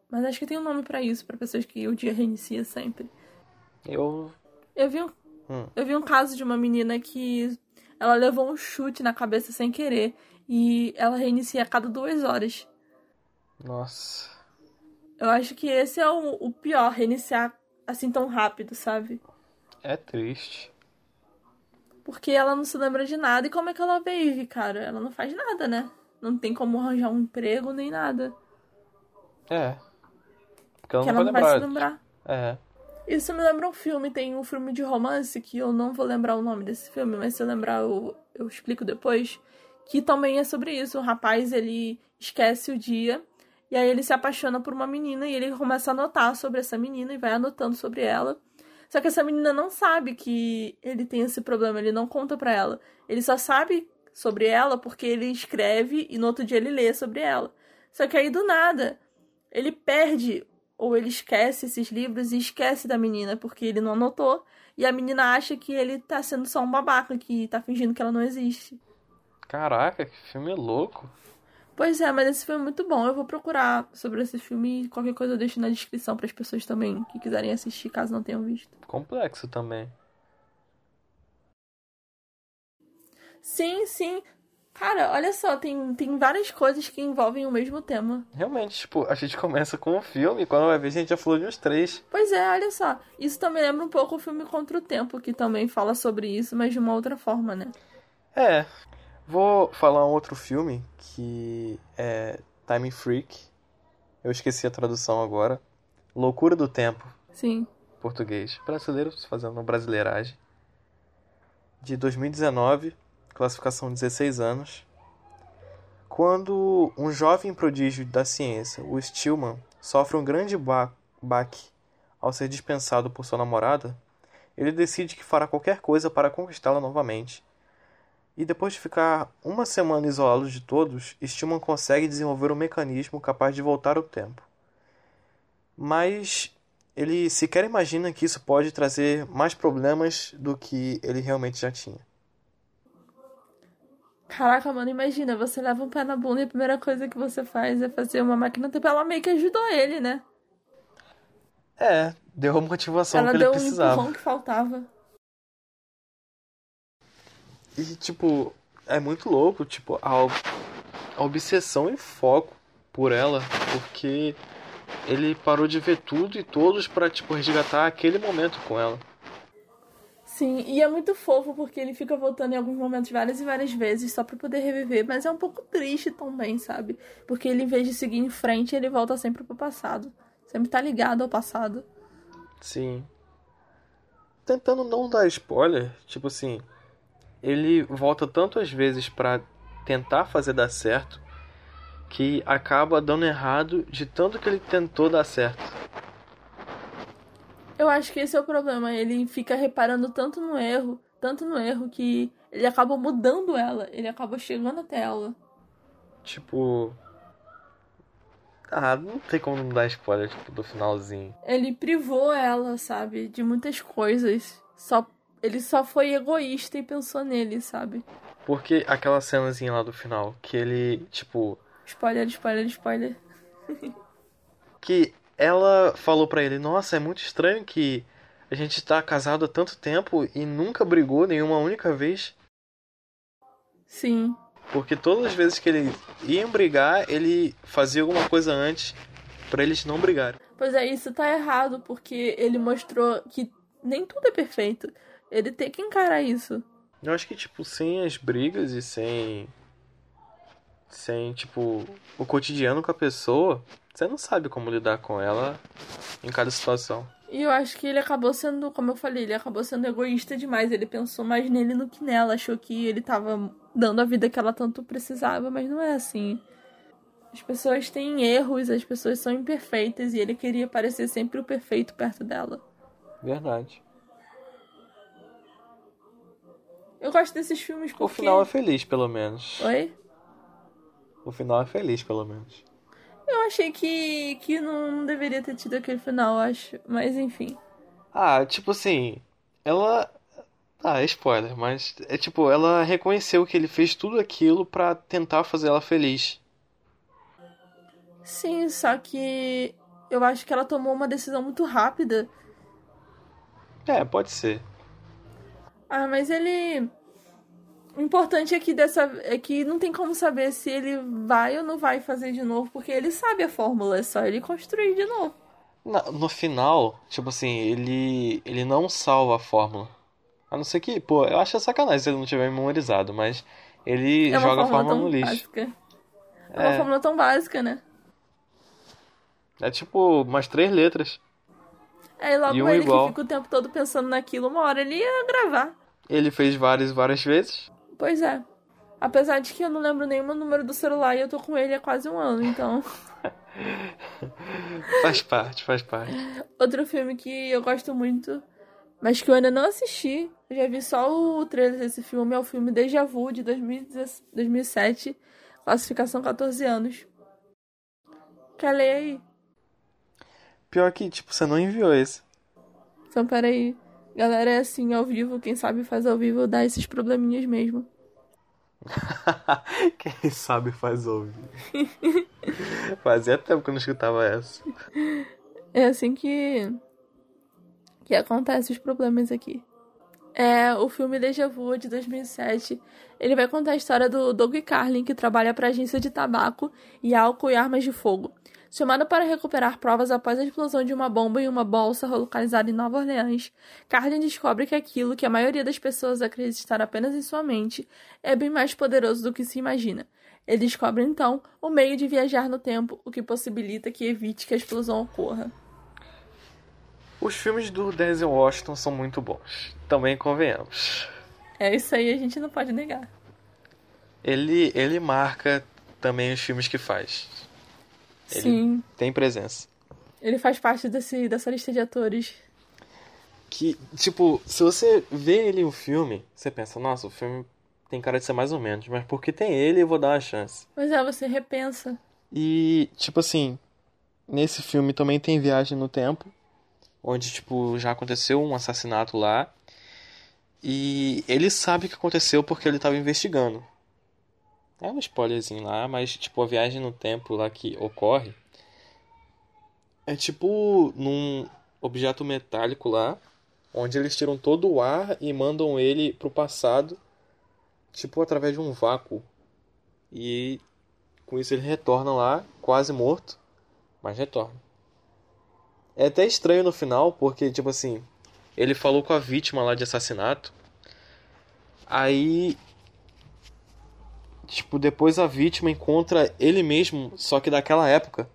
Speaker 1: Mas acho que tem um nome pra isso, pra pessoas que o dia reinicia sempre.
Speaker 2: Eu.
Speaker 1: Eu vi um,
Speaker 2: Hum.
Speaker 1: eu vi um caso de uma menina que ela levou um chute na cabeça sem querer. E ela reinicia a cada duas horas.
Speaker 2: Nossa.
Speaker 1: Eu acho que esse é o, o pior, reiniciar assim tão rápido, sabe?
Speaker 2: É triste.
Speaker 1: Porque ela não se lembra de nada. E como é que ela vive, cara? Ela não faz nada, né? Não tem como arranjar um emprego nem nada.
Speaker 2: É. Porque ela
Speaker 1: que
Speaker 2: não
Speaker 1: ela não
Speaker 2: vai
Speaker 1: se
Speaker 2: lembrar.
Speaker 1: lembrar.
Speaker 2: É.
Speaker 1: Isso me lembra um filme. Tem um filme de romance que eu não vou lembrar o nome desse filme, mas se eu lembrar eu, eu explico depois. Que também é sobre isso. O rapaz, ele esquece o dia. E aí ele se apaixona por uma menina e ele começa a anotar sobre essa menina e vai anotando sobre ela. Só que essa menina não sabe que ele tem esse problema, ele não conta pra ela. Ele só sabe sobre ela porque ele escreve e no outro dia ele lê sobre ela. Só que aí do nada, ele perde ou ele esquece esses livros e esquece da menina porque ele não anotou. E a menina acha que ele tá sendo só um babaca, que tá fingindo que ela não existe.
Speaker 2: Caraca, que filme louco.
Speaker 1: Pois é, mas esse filme é muito bom. Eu vou procurar sobre esse filme e qualquer coisa eu deixo na descrição para as pessoas também que quiserem assistir, caso não tenham visto.
Speaker 2: Complexo também.
Speaker 1: Sim, sim. Cara, olha só, tem, tem várias coisas que envolvem o mesmo tema.
Speaker 2: Realmente, tipo, a gente começa com um filme quando vai ver a gente já falou de uns três.
Speaker 1: Pois é, olha só. Isso também lembra um pouco o filme Contra o Tempo, que também fala sobre isso, mas de uma outra forma, né?
Speaker 2: É. Vou falar um outro filme que é Time Freak. Eu esqueci a tradução agora. Loucura do Tempo.
Speaker 1: Sim.
Speaker 2: Português. Brasileiro fazendo brasileiragem. De 2019 classificação 16 anos, quando um jovem prodígio da ciência, o Stillman, sofre um grande ba baque ao ser dispensado por sua namorada, ele decide que fará qualquer coisa para conquistá-la novamente. E depois de ficar uma semana isolado de todos, Stillman consegue desenvolver um mecanismo capaz de voltar o tempo. Mas ele sequer imagina que isso pode trazer mais problemas do que ele realmente já tinha.
Speaker 1: Caraca, mano, imagina, você leva um pé na bunda e a primeira coisa que você faz é fazer uma máquina tempo. Ela meio que ajudou ele, né?
Speaker 2: É, deu a motivação
Speaker 1: Ela
Speaker 2: que
Speaker 1: deu
Speaker 2: ele precisava.
Speaker 1: um empurrão que faltava.
Speaker 2: E, tipo, é muito louco, tipo, a, a obsessão e foco por ela, porque ele parou de ver tudo e todos pra, tipo, resgatar aquele momento com ela.
Speaker 1: Sim, e é muito fofo porque ele fica voltando em alguns momentos várias e várias vezes só pra poder reviver, mas é um pouco triste também, sabe? Porque ele, em vez de seguir em frente, ele volta sempre pro passado. Sempre tá ligado ao passado.
Speaker 2: Sim. Tentando não dar spoiler, tipo assim, ele volta tantas vezes pra tentar fazer dar certo que acaba dando errado de tanto que ele tentou dar certo.
Speaker 1: Eu acho que esse é o problema. Ele fica reparando tanto no erro, tanto no erro, que ele acaba mudando ela. Ele acaba chegando até ela.
Speaker 2: Tipo. Ah, não tem como não dar spoiler, tipo, do finalzinho.
Speaker 1: Ele privou ela, sabe, de muitas coisas. Só ele só foi egoísta e pensou nele, sabe?
Speaker 2: Porque aquela cenazinha lá do final, que ele, tipo.
Speaker 1: Spoiler, spoiler, spoiler.
Speaker 2: Que ela falou pra ele: Nossa, é muito estranho que a gente tá casado há tanto tempo e nunca brigou nenhuma única vez.
Speaker 1: Sim.
Speaker 2: Porque todas as vezes que ele iam brigar, ele fazia alguma coisa antes pra eles não brigarem.
Speaker 1: Pois é, isso tá errado, porque ele mostrou que nem tudo é perfeito. Ele tem que encarar isso.
Speaker 2: Eu acho que, tipo, sem as brigas e sem. Sem, tipo, o cotidiano com a pessoa, você não sabe como lidar com ela em cada situação.
Speaker 1: E eu acho que ele acabou sendo, como eu falei, ele acabou sendo egoísta demais. Ele pensou mais nele do que nela. Achou que ele tava dando a vida que ela tanto precisava, mas não é assim. As pessoas têm erros, as pessoas são imperfeitas e ele queria parecer sempre o perfeito perto dela.
Speaker 2: Verdade.
Speaker 1: Eu gosto desses filmes porque...
Speaker 2: O final é feliz, pelo menos.
Speaker 1: Oi?
Speaker 2: O final é feliz, pelo menos.
Speaker 1: Eu achei que, que não deveria ter tido aquele final, acho. Mas enfim.
Speaker 2: Ah, tipo assim, ela. Ah, é spoiler, mas é tipo, ela reconheceu que ele fez tudo aquilo pra tentar fazer ela feliz.
Speaker 1: Sim, só que eu acho que ela tomou uma decisão muito rápida.
Speaker 2: É, pode ser.
Speaker 1: Ah, mas ele. O importante é que dessa é que não tem como saber se ele vai ou não vai fazer de novo, porque ele sabe a fórmula, é só ele construir de novo.
Speaker 2: Na- no final, tipo assim, ele ele não salva a fórmula. A não ser que, pô, eu acho sacanagem se ele não tiver memorizado, mas ele
Speaker 1: É
Speaker 2: joga a
Speaker 1: fórmula
Speaker 2: no lixo.
Speaker 1: básica. É uma
Speaker 2: É.
Speaker 1: fórmula tão básica, né?
Speaker 2: É tipo umas três letras.
Speaker 1: Aí logo
Speaker 2: E um
Speaker 1: ele
Speaker 2: igual.
Speaker 1: que fica o tempo todo pensando naquilo, uma hora ele ia gravar.
Speaker 2: Ele fez várias, várias vezes.
Speaker 1: Pois é. Apesar de que eu não lembro nenhum número do celular e eu tô com ele há quase um ano, então.
Speaker 2: Faz parte, faz parte.
Speaker 1: Outro filme que eu gosto muito, mas que eu ainda não assisti, eu já vi só o trailer desse filme, é o filme Deja Vu de 2017 2007, classificação 14 anos. Quer ler aí?
Speaker 2: Pior que, tipo, você não enviou esse.
Speaker 1: Então, peraí. Galera, é assim, ao vivo. Quem sabe faz ao vivo dá esses probleminhas mesmo.
Speaker 2: Quem sabe faz ao vivo. Fazia tempo que eu não escutava essa.
Speaker 1: É assim que. que acontece os problemas aqui. É o filme Deja Vu de 2007. Ele vai contar a história do Doug Carlin, que trabalha para a agência de tabaco e álcool e armas de fogo. Chamado para recuperar provas após a explosão de uma bomba em uma bolsa localizada em Nova Orleans, Carlin descobre que aquilo que a maioria das pessoas acredita estar apenas em sua mente é bem mais poderoso do que se imagina. Ele descobre então o meio de viajar no tempo, o que possibilita que evite que a explosão ocorra.
Speaker 2: Os filmes do Denzel Washington são muito bons. Também convenhamos.
Speaker 1: É isso aí, a gente não pode negar.
Speaker 2: Ele, ele marca também os filmes que faz. Ele
Speaker 1: Sim.
Speaker 2: tem presença.
Speaker 1: Ele faz parte desse, dessa lista de atores.
Speaker 2: Que, tipo, se você vê ele um filme, você pensa, nossa, o filme tem cara de ser mais ou menos, mas porque tem ele eu vou dar uma chance.
Speaker 1: Mas é, você repensa.
Speaker 2: E, tipo assim, nesse filme também tem Viagem no Tempo, onde, tipo, já aconteceu um assassinato lá. E ele sabe o que aconteceu porque ele estava investigando. É um spoilerzinho lá, mas, tipo, a viagem no tempo lá que ocorre é tipo num objeto metálico lá, onde eles tiram todo o ar e mandam ele pro passado, tipo através de um vácuo. E com isso ele retorna lá, quase morto, mas retorna. É até estranho no final, porque, tipo assim, ele falou com a vítima lá de assassinato. Aí, tipo, depois a vítima encontra ele mesmo, só que daquela época.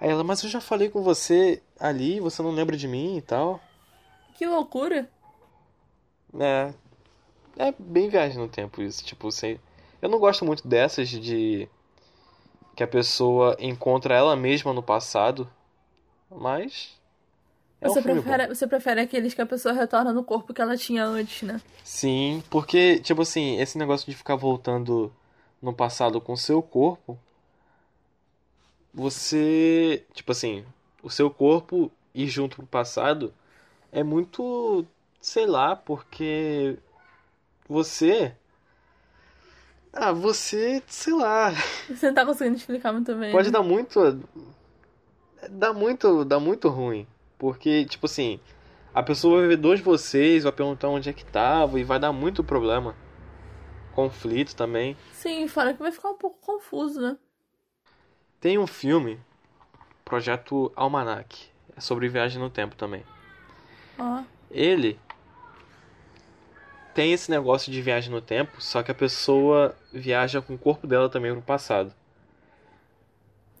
Speaker 2: Aí ela, mas eu já falei com você ali, você não lembra de mim e tal.
Speaker 1: Que loucura!
Speaker 2: É. É bem viagem no tempo isso, tipo, sem. Eu não gosto muito dessas de que a pessoa encontra ela mesma no passado, mas é um
Speaker 1: Você
Speaker 2: bom.
Speaker 1: prefere, você prefere aqueles que a pessoa retorna no corpo que ela tinha antes, né?
Speaker 2: Sim, porque, tipo assim, esse negócio de ficar voltando no passado com seu corpo, você, tipo assim, o seu corpo ir junto pro passado é muito, sei lá, porque você. Ah, você, sei lá,
Speaker 1: Você não tá conseguindo explicar muito bem.
Speaker 2: pode dar muito. Dá muito, dá muito ruim. Porque, tipo assim, a pessoa vai ver dois vocês, vai perguntar onde é que tava e vai dar muito problema. Conflito também.
Speaker 1: Sim, fora que vai ficar um pouco confuso, né?
Speaker 2: Tem um filme, Projeto Almanac, é sobre viagem no tempo também.
Speaker 1: Ó.
Speaker 2: Ele tem esse negócio de viagem no tempo, só que a pessoa viaja com o corpo dela também pro passado.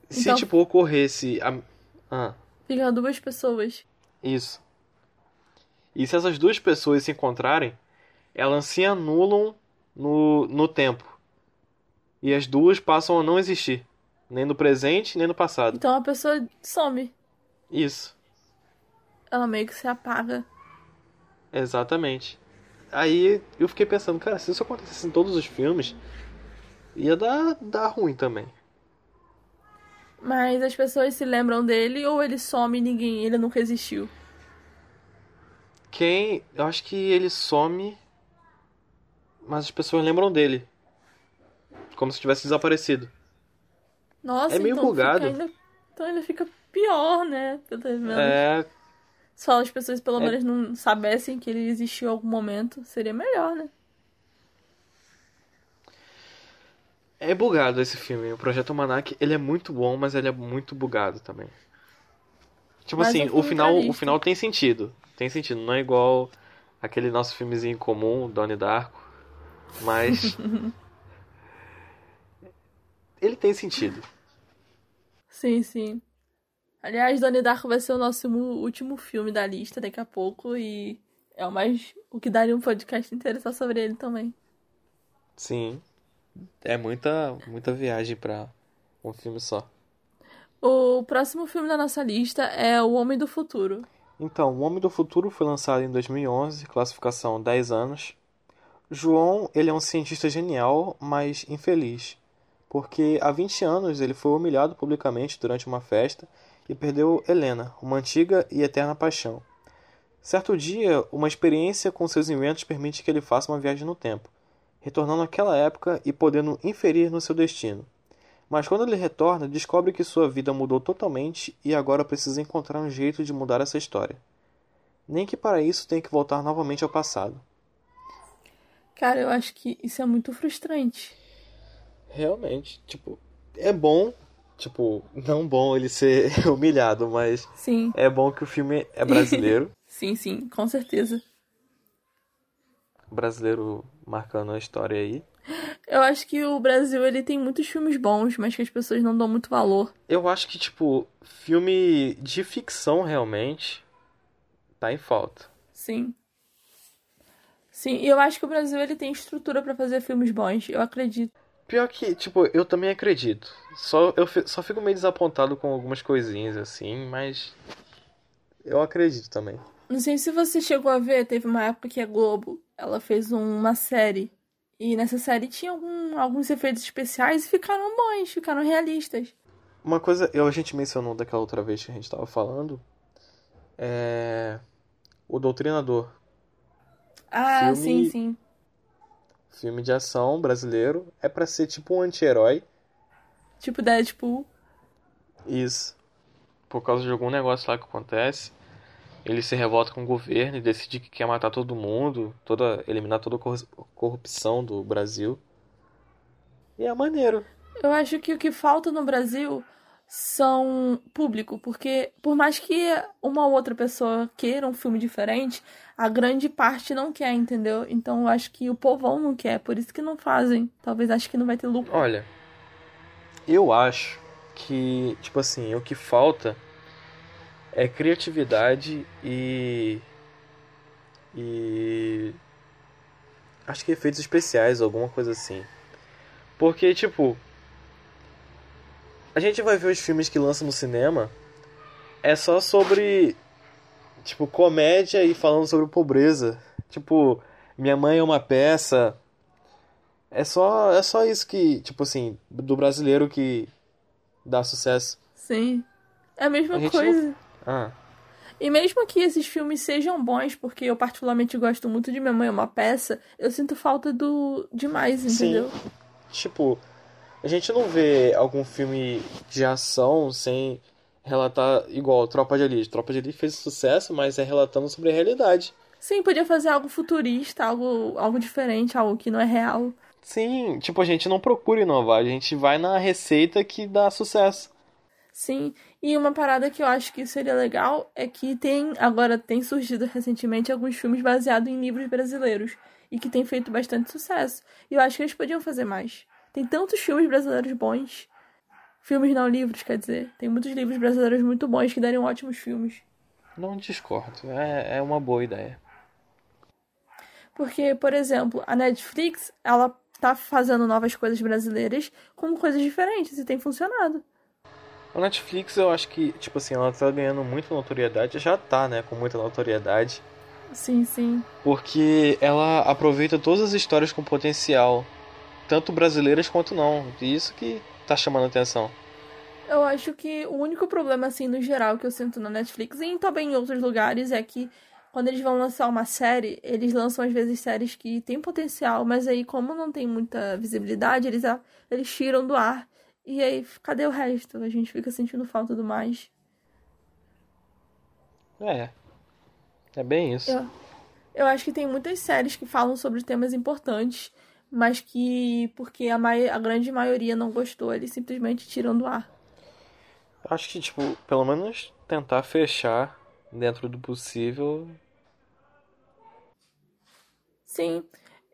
Speaker 2: Se,
Speaker 1: Então-
Speaker 2: tipo, ocorresse. A... Ah,
Speaker 1: Ficam duas pessoas.
Speaker 2: isso. E se essas duas pessoas se encontrarem, elas se anulam no, no tempo. E as duas passam a não existir. Nem no presente, nem no passado.
Speaker 1: Então a pessoa some.
Speaker 2: Isso.
Speaker 1: Ela meio que se apaga.
Speaker 2: Exatamente. Aí eu fiquei pensando, cara, se isso acontecesse em todos os filmes, ia dar, dar ruim também.
Speaker 1: Mas as pessoas se lembram dele ou ele some e ninguém, ele nunca existiu.
Speaker 2: Quem. Eu acho que ele some, mas as pessoas lembram dele. Como se tivesse desaparecido.
Speaker 1: Nossa,
Speaker 2: É meio
Speaker 1: então
Speaker 2: bugado.
Speaker 1: Ainda, então ainda fica pior, né? Pelo menos.
Speaker 2: É.
Speaker 1: Só as pessoas pelo
Speaker 2: É.
Speaker 1: menos não soubessem que ele existiu em algum momento. Seria melhor, né?
Speaker 2: É bugado esse filme. O Projeto Almanac, ele é muito bom, mas ele é muito bugado também. Tipo
Speaker 1: Mas
Speaker 2: assim,
Speaker 1: é
Speaker 2: o final, o final tem sentido. Tem sentido. Não é igual aquele nosso filmezinho comum, Donnie Darko. Mas. ele tem sentido.
Speaker 1: Sim, sim. Aliás, Donnie Darko vai ser o nosso último filme da lista daqui a pouco e é o mais o que daria um podcast inteiro só sobre ele também.
Speaker 2: Sim. É muita, muita viagem pra um filme só.
Speaker 1: O próximo filme da nossa lista é O Homem do Futuro.
Speaker 2: Então, O Homem do Futuro foi lançado em 2011, classificação 10 anos. João, ele é um cientista genial, mas infeliz, porque há 20 anos ele foi humilhado publicamente durante uma festa e perdeu Helena, uma antiga e eterna paixão. Certo dia, uma experiência com seus inventos permite que ele faça uma viagem no tempo, retornando àquela época e podendo inferir no seu destino. Mas quando ele retorna, descobre que sua vida mudou totalmente e agora precisa encontrar um jeito de mudar essa história. Nem que para isso tenha que voltar novamente ao passado.
Speaker 1: Cara, eu acho que isso é muito frustrante.
Speaker 2: Realmente, tipo, é bom, tipo, não bom ele ser humilhado, mas
Speaker 1: Sim.
Speaker 2: é bom que o filme é brasileiro.
Speaker 1: sim, sim, com certeza.
Speaker 2: brasileiro marcando a história aí.
Speaker 1: Eu acho que o Brasil ele tem muitos filmes bons, mas que as pessoas não dão muito valor.
Speaker 2: Eu acho que, tipo, filme de ficção realmente tá em falta.
Speaker 1: Sim. Sim, e eu acho que o Brasil ele tem estrutura pra fazer filmes bons, eu acredito.
Speaker 2: Pior que, tipo, eu também acredito. Só eu só fico meio desapontado com algumas coisinhas assim, mas eu acredito também.
Speaker 1: Não sei se você chegou a ver, teve uma época que a Globo, ela fez um- uma série. E nessa série tinha algum- alguns efeitos especiais e ficaram bons, ficaram realistas.
Speaker 2: Uma coisa, eu, a gente mencionou daquela outra vez que a gente tava falando, é o Doutrinador,
Speaker 1: Ah,
Speaker 2: Filme-
Speaker 1: sim, sim.
Speaker 2: filme de ação brasileiro, é pra ser tipo um anti-herói.
Speaker 1: Tipo Deadpool.
Speaker 2: Isso. Por causa de algum negócio lá que acontece, ele se revolta com o governo e decide que quer matar todo mundo, toda, eliminar toda a corru- corrupção do Brasil. E é maneiro.
Speaker 1: Eu acho que o que falta no Brasil são público, porque por mais que uma ou outra pessoa queira um filme diferente, a grande parte não quer, entendeu? Então eu acho que o povão não quer, por isso que não fazem. Talvez acho que não vai ter lucro.
Speaker 2: Olha, eu acho que, tipo assim, o que falta é criatividade e. E. Acho que efeitos especiais, alguma coisa assim. Porque, tipo. A gente vai ver os filmes que lançam no cinema. É só sobre. Tipo, comédia e falando sobre pobreza. Tipo, Minha Mãe é uma Peça. É só, é só isso que, tipo assim, do brasileiro que dá sucesso.
Speaker 1: Sim. É a mesma
Speaker 2: A
Speaker 1: coisa.
Speaker 2: Ah,
Speaker 1: E mesmo que esses filmes sejam bons, porque eu particularmente gosto muito de Minha Mãe é uma Peça, eu sinto falta do demais,
Speaker 2: Sim.
Speaker 1: entendeu?
Speaker 2: tipo, a gente não vê algum filme de ação sem relatar igual Tropa de Elite. Tropa de Elite fez sucesso, mas é relatando sobre a realidade.
Speaker 1: Sim, podia fazer algo futurista, algo, algo diferente, algo que não é real.
Speaker 2: Sim, tipo, a gente não procura inovar, a gente vai na receita que dá sucesso.
Speaker 1: Sim, e uma parada que eu acho que seria legal é que tem, agora tem surgido recentemente alguns filmes baseados em livros brasileiros e que tem feito bastante sucesso. E eu acho que eles podiam fazer mais. Tem tantos filmes brasileiros bons. Filmes não livros, quer dizer. Tem muitos livros brasileiros muito bons que dariam ótimos filmes.
Speaker 2: Não discordo, é, é uma boa ideia.
Speaker 1: Porque, por exemplo, a Netflix, ela tá fazendo novas coisas brasileiras com coisas diferentes e tem funcionado.
Speaker 2: A Netflix, eu acho que, tipo assim, ela tá ganhando muita notoriedade, já tá, né, com muita notoriedade.
Speaker 1: Sim, sim.
Speaker 2: Porque ela aproveita todas as histórias com potencial, tanto brasileiras quanto não. E isso que tá chamando a atenção.
Speaker 1: Eu acho que o único problema, assim, no geral, que eu sinto na Netflix e também em outros lugares é que quando eles vão lançar uma série, eles lançam às vezes séries que têm potencial, mas aí, como não tem muita visibilidade, eles, a- eles tiram do ar. E aí, cadê o resto? A gente fica sentindo falta do mais.
Speaker 2: É. É bem isso.
Speaker 1: Eu, eu acho que tem muitas séries que falam sobre temas importantes, mas que, porque a, mai- a grande maioria não gostou, eles simplesmente tiram do ar.
Speaker 2: Acho que, tipo, pelo menos tentar fechar dentro do possível.
Speaker 1: Sim,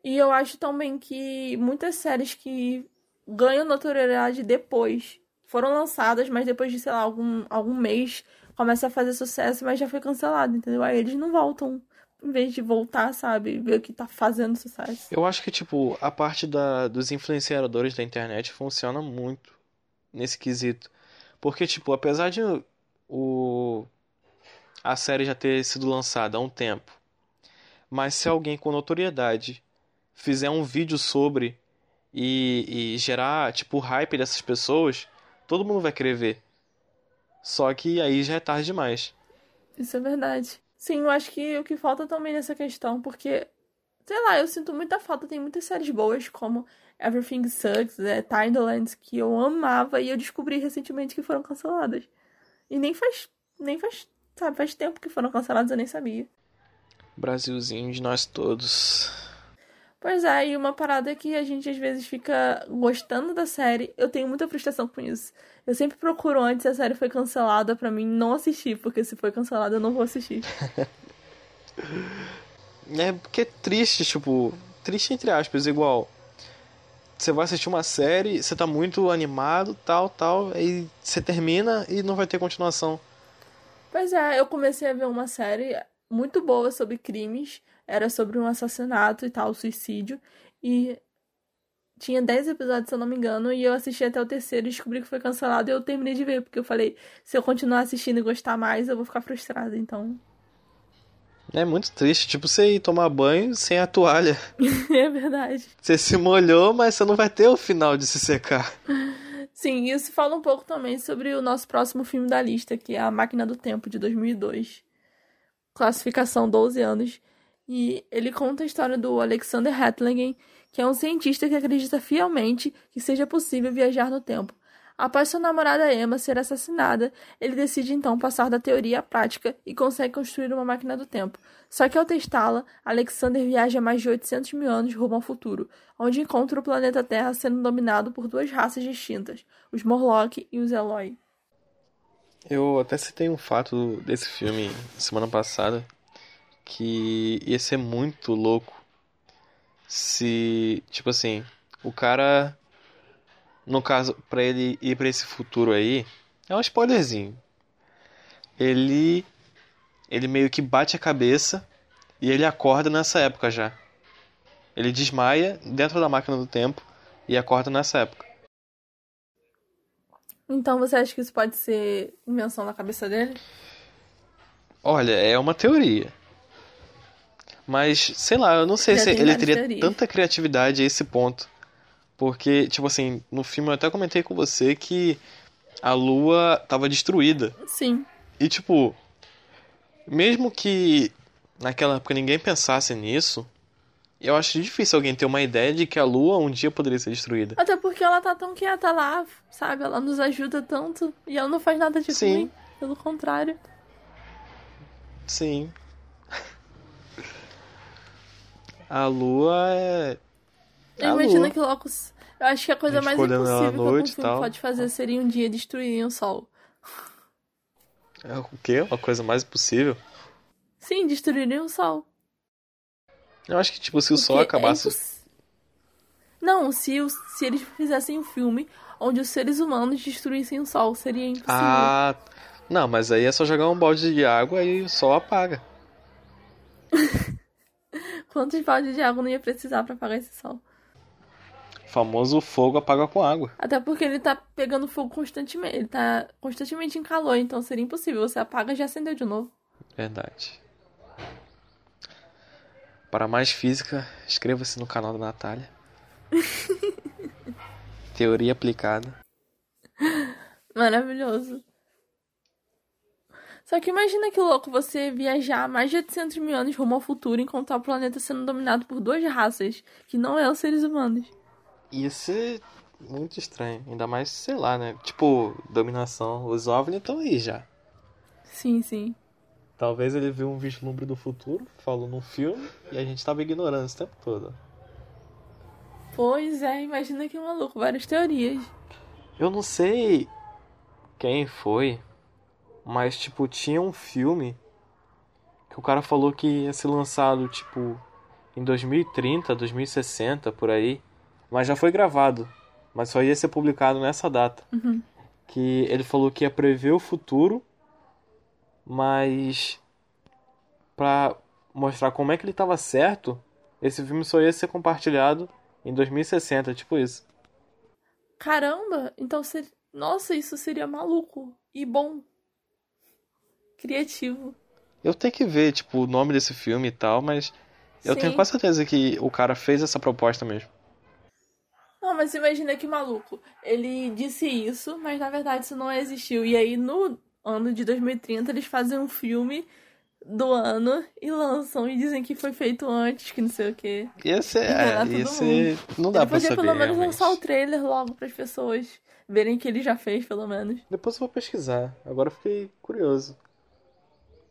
Speaker 1: e eu acho também que muitas séries que ganham notoriedade depois foram lançadas, mas depois de, sei lá, algum, algum mês começa a fazer sucesso, mas já foi cancelado, entendeu? Aí eles não voltam, em vez de voltar, sabe, ver o que tá fazendo sucesso.
Speaker 2: Eu acho que, tipo, a parte da, dos influenciadores da internet funciona muito nesse quesito. Porque, tipo, apesar de o, a série já ter sido lançada há um tempo, mas se alguém com notoriedade fizer um vídeo sobre e, e gerar, tipo, o hype dessas pessoas, todo mundo vai querer ver. Só que aí já é tarde demais.
Speaker 1: Isso é verdade. Sim, eu acho que o que falta também nessa questão, porque, sei lá, eu sinto muita falta. Tem muitas séries boas, como Everything Sucks, é, Tidelands, que eu amava e eu descobri recentemente que foram canceladas. E nem faz, nem faz, sabe, faz tempo que foram canceladas, eu nem sabia.
Speaker 2: Brasilzinho de nós todos.
Speaker 1: Pois é, e uma parada que a gente às vezes fica gostando da série, eu tenho muita frustração com isso. Eu sempre procuro antes se a série foi cancelada para mim não assistir, porque se foi cancelada eu não vou assistir.
Speaker 2: é porque é triste, tipo, triste entre aspas, igual. Você vai assistir uma série, você tá muito animado, tal, tal, aí você termina e não vai ter continuação.
Speaker 1: Pois é, eu comecei a ver uma série muito boa sobre crimes, era sobre um assassinato e tal, suicídio, e tinha 10 episódios, se eu não me engano, e eu assisti até o terceiro e descobri que foi cancelado e eu terminei de ver, porque eu falei, se eu continuar assistindo e gostar mais, eu vou ficar frustrada, então.
Speaker 2: É muito triste, tipo você ir tomar banho sem a toalha.
Speaker 1: é verdade.
Speaker 2: Você se molhou, mas você não vai ter o final de se secar.
Speaker 1: Sim, isso fala um pouco também sobre o nosso próximo filme da lista, que é A Máquina do Tempo, de 2002. Classificação 12 anos. E ele conta a história do Alexander Hatlingen, que é um cientista que acredita fielmente que seja possível viajar no tempo. Após sua namorada Emma ser assassinada, ele decide então passar da teoria à prática e consegue construir uma máquina do tempo. Só que ao testá-la, Alexander viaja mais de 800 mil anos rumo ao futuro, onde encontra o planeta Terra sendo dominado por duas raças distintas, os Morlock e os Eloy.
Speaker 2: Eu até citei um fato desse filme semana passada, que ia ser muito louco se, tipo assim, o cara no caso, para ele ir para esse futuro aí, é um spoilerzinho. Ele ele meio que bate a cabeça e ele acorda nessa época já. Ele desmaia dentro da máquina do tempo e acorda nessa época.
Speaker 1: Então você acha que isso pode ser invenção na cabeça dele?
Speaker 2: Olha, é uma teoria. Mas, sei lá, eu não sei Já se ele teria teorias. tanta criatividade a esse ponto porque, tipo assim, no filme eu até comentei com você que a lua tava destruída.
Speaker 1: Sim.
Speaker 2: E, tipo, mesmo que naquela época ninguém pensasse nisso, eu acho difícil alguém ter uma ideia de que a lua um dia poderia ser destruída.
Speaker 1: Até porque ela tá tão quieta lá, sabe? Ela nos ajuda tanto e ela não faz nada de Sim. ruim. Pelo contrário.
Speaker 2: Sim. A lua é
Speaker 1: eu imagino que Locus. Eu acho que a coisa a mais impossível que algum filme pode fazer seria um dia destruir o sol.
Speaker 2: É o quê? Uma coisa mais impossível?
Speaker 1: Sim, destruírem o sol.
Speaker 2: Eu acho que, tipo, se o Porque sol acabasse. É imposs...
Speaker 1: Não, se, os, se eles fizessem um filme onde os seres humanos destruíssem o sol, seria impossível.
Speaker 2: Ah, não, mas aí é só jogar um balde de água e o sol apaga.
Speaker 1: Quantos baldes de água não ia precisar para apagar esse sol?
Speaker 2: famoso fogo apaga com água.
Speaker 1: Até porque ele tá pegando fogo constantemente. Ele tá constantemente em calor, então seria impossível. Você apaga e já acendeu de novo.
Speaker 2: Verdade. Para mais física, inscreva-se no canal da Natália. Teoria aplicada.
Speaker 1: Maravilhoso. Só que imagina que louco você viajar mais de 800 mil anos rumo ao futuro e encontrar o planeta sendo dominado por duas raças, que não é os seres humanos
Speaker 2: ia ser muito estranho. Ainda mais, sei lá, né? Tipo, dominação. Os OVNI estão aí já.
Speaker 1: Sim, sim.
Speaker 2: Talvez ele viu um vislumbre do futuro, falou num filme, e a gente tava ignorando esse tempo todo.
Speaker 1: Pois é, imagina que maluco, várias teorias.
Speaker 2: Eu não sei quem foi, mas tipo, tinha um filme que o cara falou que ia ser lançado, tipo, em 2030, 2060, por aí mas já foi gravado, mas só ia ser publicado nessa data.
Speaker 1: Uhum.
Speaker 2: Que ele falou que ia prever o futuro, mas para mostrar como é que ele estava certo, esse filme só ia ser compartilhado em 2060, tipo isso.
Speaker 1: Caramba, então ser... nossa, isso seria maluco e bom. Criativo.
Speaker 2: Eu tenho que ver, tipo, o nome desse filme e tal, mas eu Sim. tenho quase certeza que o cara fez essa proposta mesmo.
Speaker 1: Não, mas imagina que maluco. Ele disse isso, mas na verdade isso não existiu. E aí no ano de 2030 eles fazem um filme do ano e lançam e dizem que foi feito antes, que não sei o quê.
Speaker 2: Ia ser, é, ia ser... não dá
Speaker 1: ele
Speaker 2: pra
Speaker 1: podia
Speaker 2: saber,
Speaker 1: pelo menos
Speaker 2: realmente.
Speaker 1: lançar o trailer logo para as pessoas verem que ele já fez, pelo menos.
Speaker 2: Depois eu vou pesquisar. Agora eu fiquei curioso.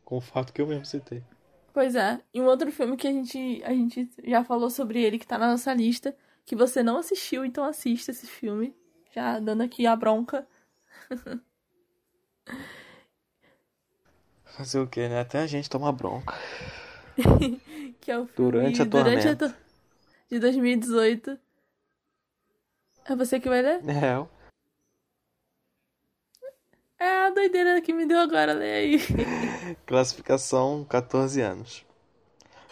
Speaker 2: Com o fato que eu mesmo citei.
Speaker 1: Pois é. E um outro filme que a gente, a gente já falou sobre ele, que tá na nossa lista, que você não assistiu, então assista esse filme. Já dando aqui a bronca.
Speaker 2: Fazer o quê, né? Até a gente toma bronca.
Speaker 1: que é o filme
Speaker 2: Durante a
Speaker 1: Durante a
Speaker 2: Tormenta.
Speaker 1: to- de 2018. É você que vai ler?
Speaker 2: É, eu-
Speaker 1: É a doideira que me deu agora, lê aí.
Speaker 2: Classificação 14 anos.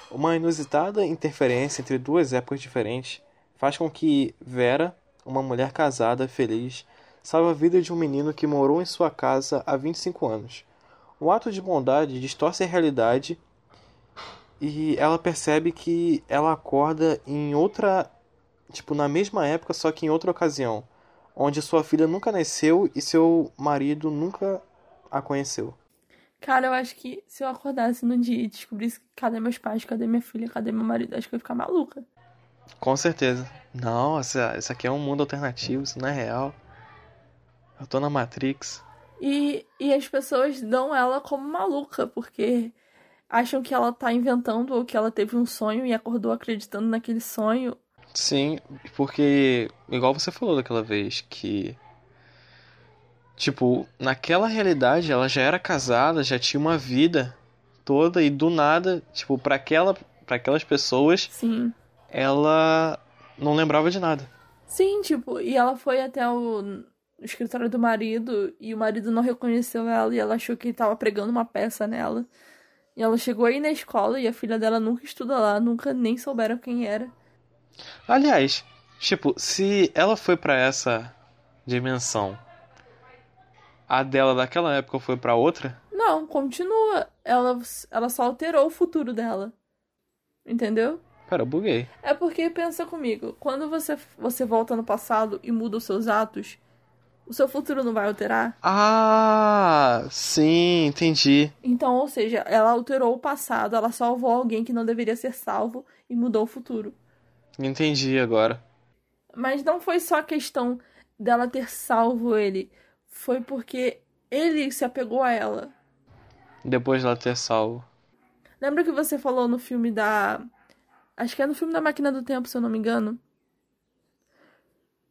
Speaker 2: Uma inusitada interferência entre duas épocas diferentes faz com que Vera, uma mulher casada, feliz, salve a vida de um menino que morou em sua casa há 25 anos. O ato de bondade distorce a realidade e ela percebe que ela acorda em outra, tipo, na mesma época, só que em outra ocasião, onde sua filha nunca nasceu e seu marido nunca a conheceu.
Speaker 1: Cara, eu acho que se eu acordasse num dia e descobrisse cadê meus pais, cadê minha filha, cadê meu marido, acho que eu ia ficar maluca.
Speaker 2: Com certeza. Não, essa, isso aqui é um mundo alternativo, isso não é real. Eu tô na Matrix.
Speaker 1: E, e as pessoas dão ela como maluca, porque acham que ela tá inventando ou que ela teve um sonho e acordou acreditando naquele sonho.
Speaker 2: Sim, porque, igual você falou daquela vez, que. Tipo, naquela realidade ela já era casada, já tinha uma vida toda e do nada, tipo, pra, aquela, pra aquelas pessoas,
Speaker 1: Sim.
Speaker 2: ela não lembrava de nada.
Speaker 1: Sim, tipo, e ela foi até o, o escritório do marido e o marido não reconheceu ela e ela achou que ele tava pregando uma peça nela. E ela chegou aí na escola e a filha dela nunca estuda lá, nunca nem souberam quem era.
Speaker 2: Aliás, tipo, se ela foi pra essa dimensão, a dela daquela época foi pra outra,
Speaker 1: Não, continua. Ela, ela só alterou o futuro dela. Entendeu?
Speaker 2: pera, eu buguei.
Speaker 1: É porque pensa comigo, quando você, você volta no passado e muda os seus atos, o seu futuro não vai alterar?
Speaker 2: Ah, sim, entendi.
Speaker 1: Então, ou seja, ela alterou o passado, ela salvou alguém que não deveria ser salvo e mudou o futuro.
Speaker 2: Entendi agora.
Speaker 1: Mas não foi só a questão dela ter salvo ele, foi porque ele se apegou a ela.
Speaker 2: Depois dela ter salvo.
Speaker 1: Lembra que você falou no filme da. Acho que é no filme da Máquina do Tempo, se eu não me engano.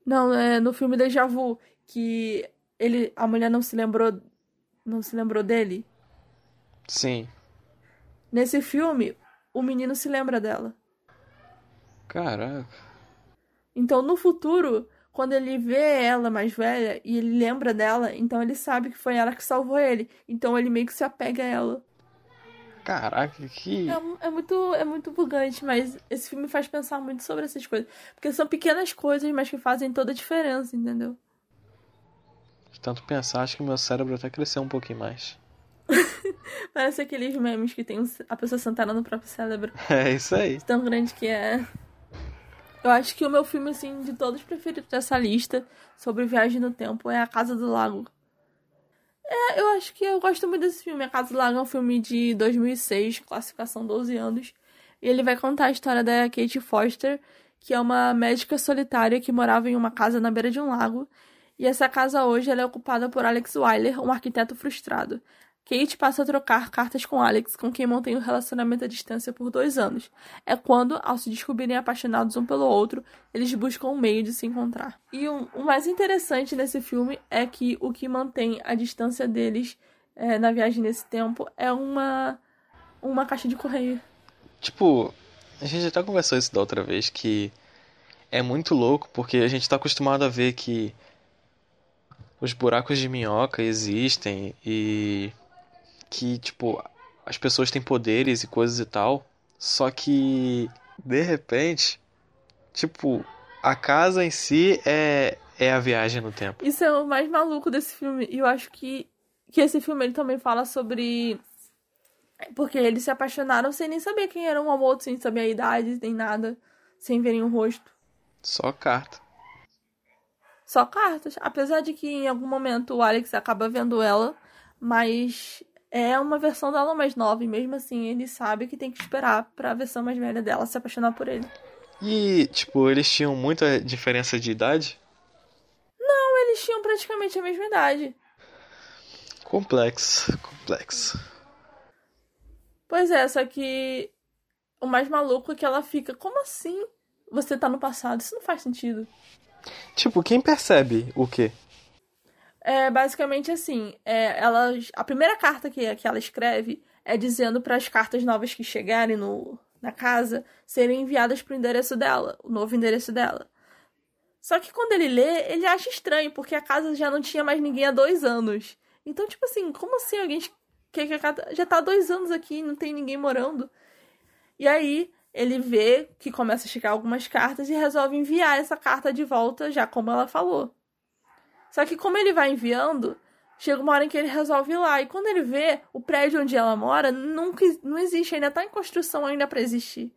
Speaker 1: Não, é no filme Deja Vu, que ele, a mulher não se lembrou, não se lembrou dele.
Speaker 2: Sim.
Speaker 1: Nesse filme, o menino se lembra dela.
Speaker 2: Caraca.
Speaker 1: Então, no futuro, quando ele vê ela mais velha e ele lembra dela, então ele sabe que foi ela que salvou ele. Então ele meio que se apega a ela.
Speaker 2: Caraca, que.
Speaker 1: É, é muito, é muito bugante, mas esse filme faz pensar muito sobre essas coisas. Porque são pequenas coisas, mas que fazem toda a diferença, entendeu?
Speaker 2: De tanto pensar, acho que meu cérebro até cresceu um pouquinho mais.
Speaker 1: Parece aqueles memes que tem a pessoa sentada no próprio cérebro.
Speaker 2: É isso aí.
Speaker 1: de Tão grande que é. Eu acho que o meu filme, assim, de todos preferidos dessa lista sobre viagem no tempo é A Casa do Lago. É, eu acho que eu gosto muito desse filme. A Casa do Lago é um filme de 2006, classificação 12 anos. E ele vai contar a história da Kate Foster, que é uma médica solitária que morava em uma casa na beira de um lago. E essa casa hoje é ocupada por Alex Weiler, um arquiteto frustrado. Kate passa a trocar cartas com Alex, com quem mantém um relacionamento à distância por dois anos. É quando, ao se descobrirem apaixonados um pelo outro, eles buscam um meio de se encontrar. E o, o mais interessante nesse filme é que o que mantém a distância deles é, na viagem nesse tempo é uma, uma caixa de correio.
Speaker 2: Tipo, a gente até conversou isso da outra vez, que é muito louco, porque a gente tá acostumado a ver que os buracos de minhoca existem e que, tipo, as pessoas têm poderes e coisas e tal. Só que, de repente, tipo, a casa em si é, é a viagem no tempo.
Speaker 1: Isso é o mais maluco desse filme. E eu acho que, que esse filme ele também fala sobre. Porque eles se apaixonaram sem nem saber quem era um ao outro, sem saber a idade, nem nada, sem verem o rosto.
Speaker 2: Só carta.
Speaker 1: Só cartas. Apesar de que em algum momento o Alex acaba vendo ela, mas é uma versão dela mais nova, e mesmo assim ele sabe que tem que esperar pra versão mais velha dela se apaixonar por ele.
Speaker 2: E, tipo, eles tinham muita diferença de idade?
Speaker 1: Não, eles tinham praticamente a mesma idade.
Speaker 2: Complexo, complexo.
Speaker 1: Pois é, só que o mais maluco é que ela fica, como assim você tá no passado? Isso não faz sentido.
Speaker 2: Tipo, quem percebe o quê?
Speaker 1: É basicamente assim, é, ela, a primeira carta que, que ela escreve é dizendo para as cartas novas que chegarem no, na casa serem enviadas pro endereço dela, o novo endereço dela. Só que quando ele lê, ele acha estranho, porque a casa já não tinha mais ninguém há dois anos. Então, tipo assim, como assim alguém que, que a casa já tá há dois anos aqui não tem ninguém morando? E aí ele vê que começa a chegar algumas cartas e resolve enviar essa carta de volta, já como ela falou. Só que como ele vai enviando, chega uma hora em que ele resolve ir lá. E quando ele vê, o prédio onde ela mora nunca, não existe, ainda tá em construção ainda para existir.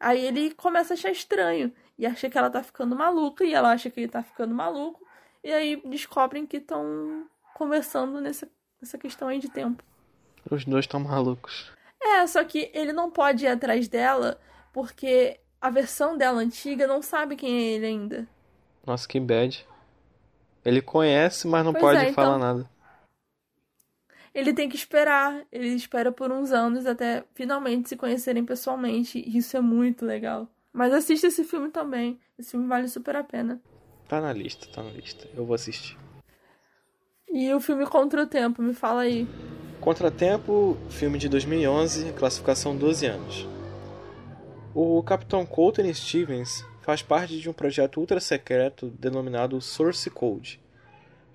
Speaker 1: Aí ele começa a achar estranho. E acha que ela tá ficando maluca. E ela acha que ele tá ficando maluco. E aí descobrem que estão conversando nessa, nessa questão aí de tempo.
Speaker 2: Os dois estão malucos.
Speaker 1: É, só que ele não pode ir atrás dela porque a versão dela antiga não sabe quem é ele ainda.
Speaker 2: Nossa, que bad. Ele conhece, mas não
Speaker 1: Pois
Speaker 2: pode
Speaker 1: é, então.
Speaker 2: falar nada.
Speaker 1: Ele tem que esperar. Ele espera por uns anos até finalmente se conhecerem pessoalmente. Isso é muito legal. Mas assista esse filme também. Esse filme vale super a pena.
Speaker 2: Tá na lista, tá na lista. Eu vou assistir.
Speaker 1: E o filme Contra o Tempo, me fala aí.
Speaker 2: Contratempo, filme de 2011, classificação 12 anos. O Capitão Colton Stevens faz parte de um projeto ultra secreto denominado Source Code,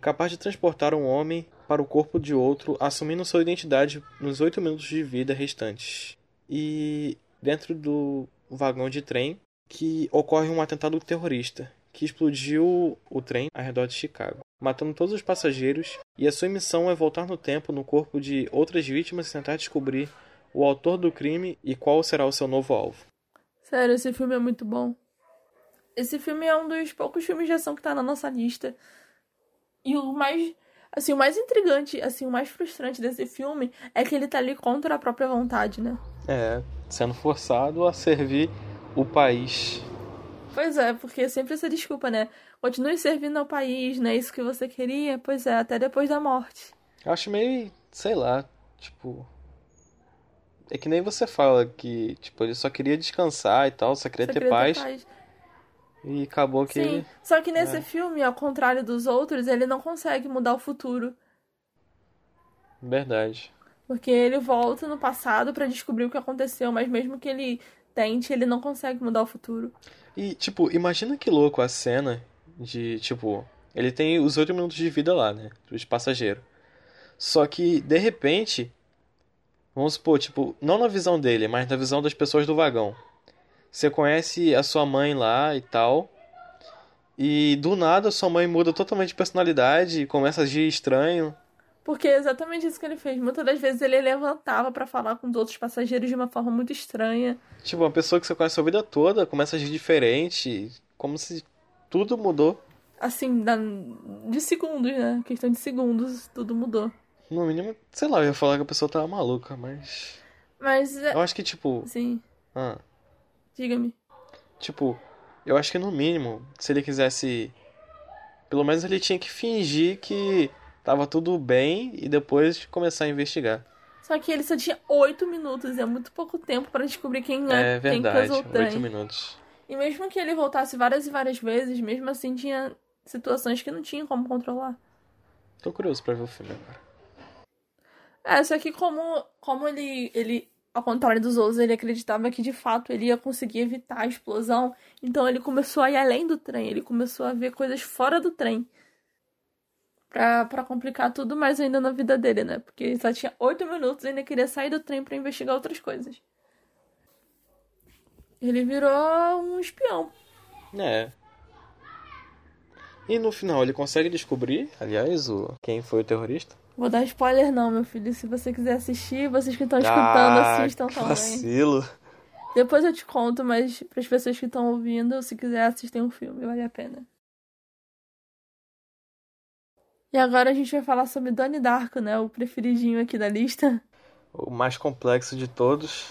Speaker 2: capaz de transportar um homem para o corpo de outro, assumindo sua identidade nos 8 minutos de vida restantes. E dentro do vagão de trem que ocorre um atentado terrorista que explodiu o trem ao redor de Chicago, matando todos os passageiros, e a sua missão é voltar no tempo no corpo de outras vítimas e tentar descobrir o autor do crime e qual será o seu novo alvo.
Speaker 1: Sério, esse filme é muito bom. Esse filme é um dos poucos filmes de ação que tá na nossa lista. E o mais. Assim, o mais intrigante, assim, o mais frustrante desse filme é que ele tá ali contra a própria vontade, né?
Speaker 2: É, sendo forçado a servir o país.
Speaker 1: Pois é, porque sempre essa desculpa, né? Continue servindo ao país, não é isso que você queria? Pois é, até depois da morte.
Speaker 2: Eu acho meio, sei lá, tipo. É que nem você fala que, tipo, ele só queria descansar e tal, só queria
Speaker 1: Só
Speaker 2: ter
Speaker 1: queria
Speaker 2: paz. E acabou que
Speaker 1: Sim,
Speaker 2: ele.
Speaker 1: só que nesse
Speaker 2: É.
Speaker 1: filme, ao contrário dos outros, ele não consegue mudar o futuro.
Speaker 2: Verdade.
Speaker 1: Porque ele volta no passado pra descobrir o que aconteceu, mas mesmo que ele tente, ele não consegue mudar o futuro.
Speaker 2: E, tipo, imagina que louco a cena de, tipo, ele tem os oito minutos de vida lá, né? Dos passageiros. Só que, de repente, vamos supor, tipo, não na visão dele, mas na visão das pessoas do vagão. Você conhece a sua mãe lá e tal. E do nada sua mãe muda totalmente de personalidade e começa a agir estranho.
Speaker 1: Porque é exatamente isso que ele fez. Muitas das vezes ele levantava pra falar com os outros passageiros de uma forma muito estranha.
Speaker 2: Tipo, uma pessoa que você conhece a sua vida toda começa a agir diferente, como se tudo mudou.
Speaker 1: Assim, de segundos, né? Questão de segundos, tudo mudou.
Speaker 2: No mínimo, sei lá, eu ia falar que a pessoa tava maluca, mas.
Speaker 1: Mas, é-
Speaker 2: Eu acho que, tipo.
Speaker 1: sim,
Speaker 2: Ah,
Speaker 1: diga-me.
Speaker 2: tipo, eu acho que no mínimo, se ele quisesse. Pelo menos ele tinha que fingir que tava tudo bem e depois começar a investigar.
Speaker 1: Só que ele só tinha oito minutos, é muito pouco tempo pra descobrir quem
Speaker 2: É
Speaker 1: é, quem
Speaker 2: verdade,
Speaker 1: trem.
Speaker 2: oito minutos.
Speaker 1: E mesmo que ele voltasse várias e várias vezes, mesmo assim tinha situações que não tinha como controlar.
Speaker 2: Tô curioso pra ver o filme agora.
Speaker 1: É, só que como, como ele, ele, ao contrário dos outros, ele acreditava que de fato ele ia conseguir evitar a explosão, então ele começou a ir além do trem, ele começou a ver coisas fora do trem. Pra, pra complicar tudo mais ainda na vida dele, né? Porque ele só tinha oito minutos e ainda queria sair do trem pra investigar outras coisas. Ele virou um espião.
Speaker 2: É. E no final ele consegue descobrir, aliás, o quem foi o terrorista?
Speaker 1: Vou dar spoiler não, meu filho. Se você quiser assistir, vocês que estão escutando,
Speaker 2: Ah,
Speaker 1: assistam
Speaker 2: que
Speaker 1: também.
Speaker 2: vacilo.
Speaker 1: Depois eu te conto, mas para as pessoas que estão ouvindo, se quiser assistir um filme, vale a pena. E agora a gente vai falar sobre Donnie Darko, né? O preferidinho aqui da lista.
Speaker 2: O mais complexo de todos,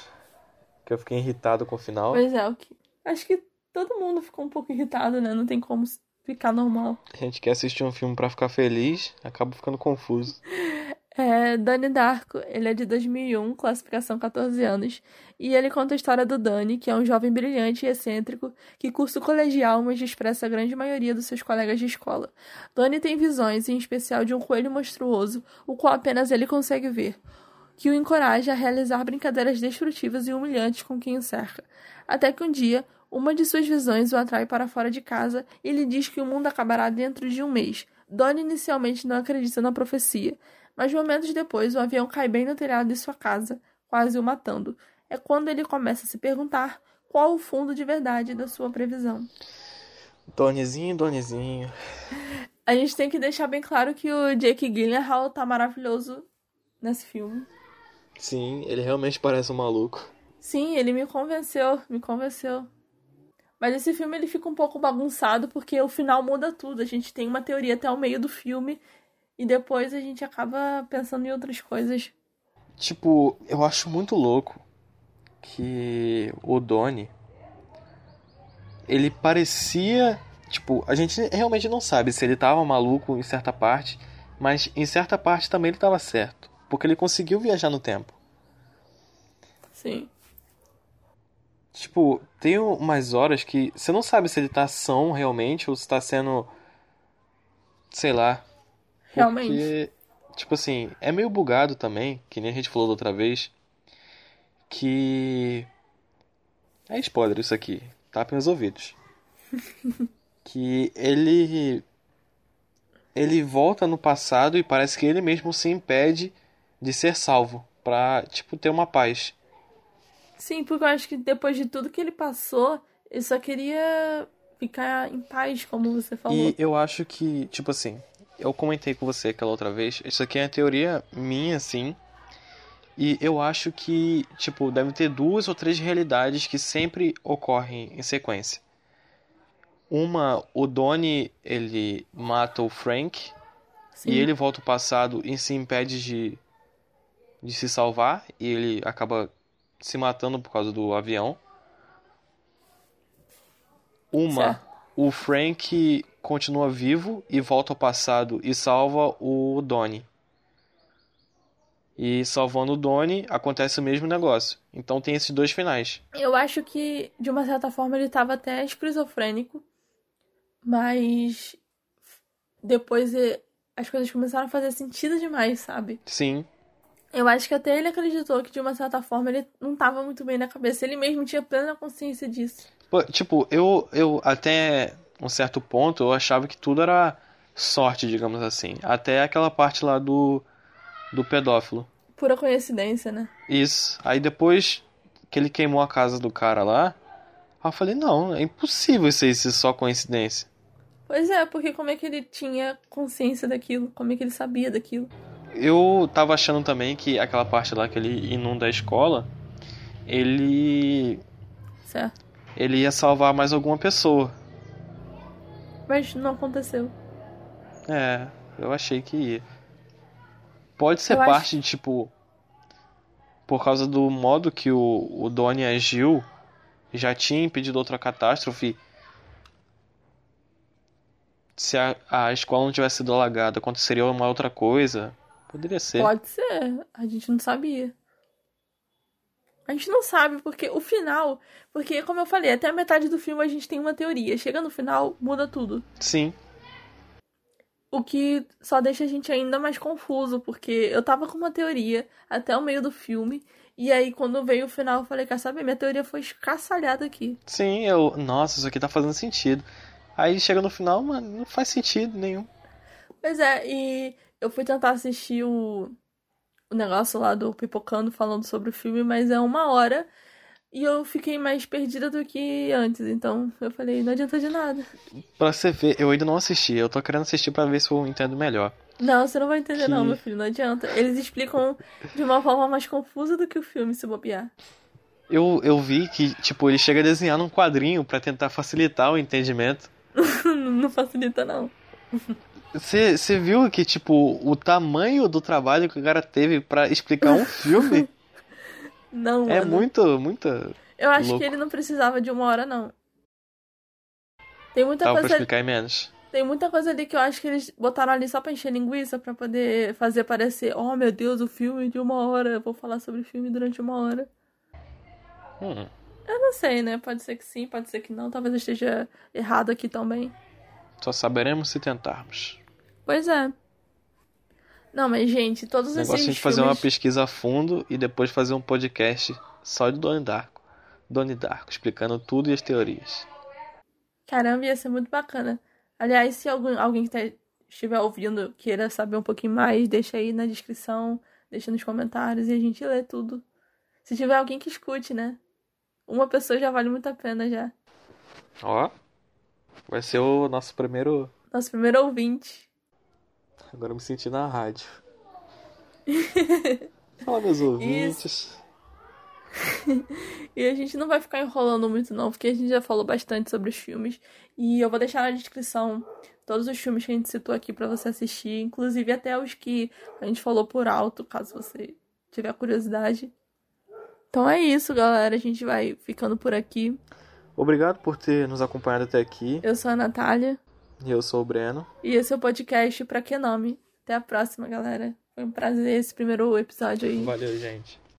Speaker 2: que eu fiquei irritado com o final.
Speaker 1: Pois é, o que... acho que todo mundo ficou um pouco irritado, né? Não tem como ficar normal.
Speaker 2: A gente quer assistir um filme para ficar feliz, acaba ficando confuso.
Speaker 1: É, Danny Darko, ele é de 2001, classificação 14 anos, e ele conta a história do Danny, que é um jovem brilhante e excêntrico que cursa o colegial, mas expressa a grande maioria dos seus colegas de escola. Danny tem visões, em especial de um coelho monstruoso, o qual apenas ele consegue ver, que o encoraja a realizar brincadeiras destrutivas e humilhantes com quem o cerca. Até que um dia, uma de suas visões o atrai para fora de casa e lhe diz que o mundo acabará dentro de um mês. Donnie inicialmente não acredita na profecia, mas momentos depois o avião cai bem no telhado de sua casa, quase o matando. É quando ele começa a se perguntar qual o fundo de verdade da sua previsão.
Speaker 2: Donezinho, Donezinho.
Speaker 1: A gente tem que deixar bem claro que o Jake Gyllenhaal tá maravilhoso nesse filme.
Speaker 2: Sim, ele realmente parece um maluco.
Speaker 1: Sim, ele me convenceu, me convenceu. Mas esse filme ele fica um pouco bagunçado porque o final muda tudo. A gente tem uma teoria até o meio do filme e depois a gente acaba pensando em outras coisas.
Speaker 2: Tipo, eu acho muito louco que o Donnie ele parecia, tipo, a gente realmente não sabe se ele tava maluco em certa parte, mas em certa parte também ele tava certo, porque ele conseguiu viajar no tempo.
Speaker 1: Sim.
Speaker 2: Tipo, tem umas horas que você não sabe se ele tá são realmente ou se tá sendo sei lá,
Speaker 1: Realmente.
Speaker 2: Porque, tipo assim, é meio bugado também, que nem a gente falou da outra vez, que. É spoiler isso aqui, tapem os ouvidos. que ele. Ele volta no passado e parece que ele mesmo se impede de ser salvo, pra, tipo, ter uma paz.
Speaker 1: Sim, porque eu acho que depois de tudo que ele passou, ele só queria ficar em paz, como você falou.
Speaker 2: E eu acho que, tipo assim, eu comentei com você aquela outra vez, isso aqui é uma teoria minha, assim. E eu acho que, tipo, deve ter duas ou três realidades que sempre ocorrem em sequência. Uma, o Donnie, ele mata o Frank Sim. e ele volta ao passado e se impede de, de se salvar e ele acaba se matando por causa do avião. Uma, certo. O Frank continua vivo e volta ao passado e salva o Donnie. E salvando o Donnie, acontece o mesmo negócio. Então tem esses dois finais.
Speaker 1: Eu acho que, de uma certa forma, ele estava até esquizofrênico. Mas depois as coisas começaram a fazer sentido demais, sabe?
Speaker 2: Sim.
Speaker 1: Eu acho que até ele acreditou que, de uma certa forma, ele não estava muito bem na cabeça. Ele mesmo tinha plena consciência disso.
Speaker 2: Pô, tipo, eu, eu até um certo ponto, eu achava que tudo era sorte, digamos assim. Até aquela parte lá do, do pedófilo.
Speaker 1: Pura coincidência, né?
Speaker 2: Isso. Aí depois que ele queimou a casa do cara lá, eu falei, não, é impossível isso aí ser só coincidência.
Speaker 1: Pois é, porque como é que ele tinha consciência daquilo? Como é que ele sabia daquilo?
Speaker 2: Eu tava achando também que aquela parte lá que ele inunda a escola, ele.
Speaker 1: Certo.
Speaker 2: Ele ia salvar mais alguma pessoa.
Speaker 1: Mas não aconteceu.
Speaker 2: É, eu achei que ia. Pode ser eu parte acho... de tipo. Por causa do modo que o, o Donnie agiu, já tinha impedido outra catástrofe. Se a, a escola não tivesse sido alagada, aconteceria uma outra coisa. Poderia ser.
Speaker 1: Pode ser, a gente não sabia. A gente não sabe, porque o final. Porque, como eu falei, até a metade do filme a gente tem uma teoria. Chega no final, muda tudo.
Speaker 2: Sim.
Speaker 1: O que só deixa a gente ainda mais confuso, porque eu tava com uma teoria até o meio do filme. E aí, quando veio o final, eu falei, quer saber? Minha teoria foi escaçalhada aqui.
Speaker 2: Sim, eu. Nossa, isso aqui tá fazendo sentido. Aí chega no final, mano, não faz sentido nenhum.
Speaker 1: Pois é, e eu fui tentar assistir o o negócio lá do Pipocando falando sobre o filme, mas é uma hora. E eu fiquei mais perdida do que antes, então eu falei, não adianta de nada.
Speaker 2: Pra você ver, eu ainda não assisti, eu tô querendo assistir para ver se eu entendo melhor.
Speaker 1: Não, você não vai entender que... não, meu filho, não adianta. Eles explicam de uma forma mais confusa do que o filme, se bobear.
Speaker 2: Eu, eu vi que, tipo, ele chega a desenhar num quadrinho para tentar facilitar o entendimento.
Speaker 1: não facilita, não.
Speaker 2: Você viu que, tipo, o tamanho do trabalho que o cara teve para explicar um filme?
Speaker 1: Não,
Speaker 2: é
Speaker 1: mano.
Speaker 2: muito, muito.
Speaker 1: Eu acho
Speaker 2: louco.
Speaker 1: que ele não precisava de uma hora, não. Tem muita
Speaker 2: Tava pra
Speaker 1: coisa.
Speaker 2: explicar em menos.
Speaker 1: Tem muita coisa ali que eu acho que eles botaram ali só pra encher linguiça, pra poder fazer parecer, oh meu Deus, o filme de uma hora, eu vou falar sobre o filme durante uma hora.
Speaker 2: Hum.
Speaker 1: Eu não sei, né? Pode ser que sim, pode ser que não, talvez eu esteja errado aqui também.
Speaker 2: Só saberemos se tentarmos.
Speaker 1: Pois é. Não, mas gente, todos
Speaker 2: negócio é a
Speaker 1: esses
Speaker 2: gente fazer uma
Speaker 1: filmes...
Speaker 2: pesquisa a fundo e depois fazer um podcast só de Donnie Darko. Donnie Darko, explicando tudo e as teorias.
Speaker 1: Caramba, ia ser muito bacana. Aliás, se algum, alguém que tá- estiver ouvindo queira saber um pouquinho mais, deixa aí na descrição, deixa nos comentários e a gente lê tudo. Se tiver alguém que escute, né? Uma pessoa já vale muito a pena já.
Speaker 2: Ó, vai ser o nosso primeiro.
Speaker 1: Nosso primeiro ouvinte.
Speaker 2: Agora eu me senti na rádio. Fala, meus ouvintes.
Speaker 1: E a gente não vai ficar enrolando muito não, porque a gente já falou bastante sobre os filmes. E eu vou deixar na descrição todos os filmes que a gente citou aqui pra você assistir, inclusive até os que a gente falou por alto, caso você tiver curiosidade. Então é isso, galera. A gente vai ficando por aqui.
Speaker 2: Obrigado por ter nos acompanhado até aqui.
Speaker 1: Eu sou a Natália
Speaker 2: E eu sou o Breno.
Speaker 1: e esse é o podcast Pra Que Nome. Até a próxima, galera. Foi um prazer esse primeiro episódio aí.
Speaker 2: Valeu, gente.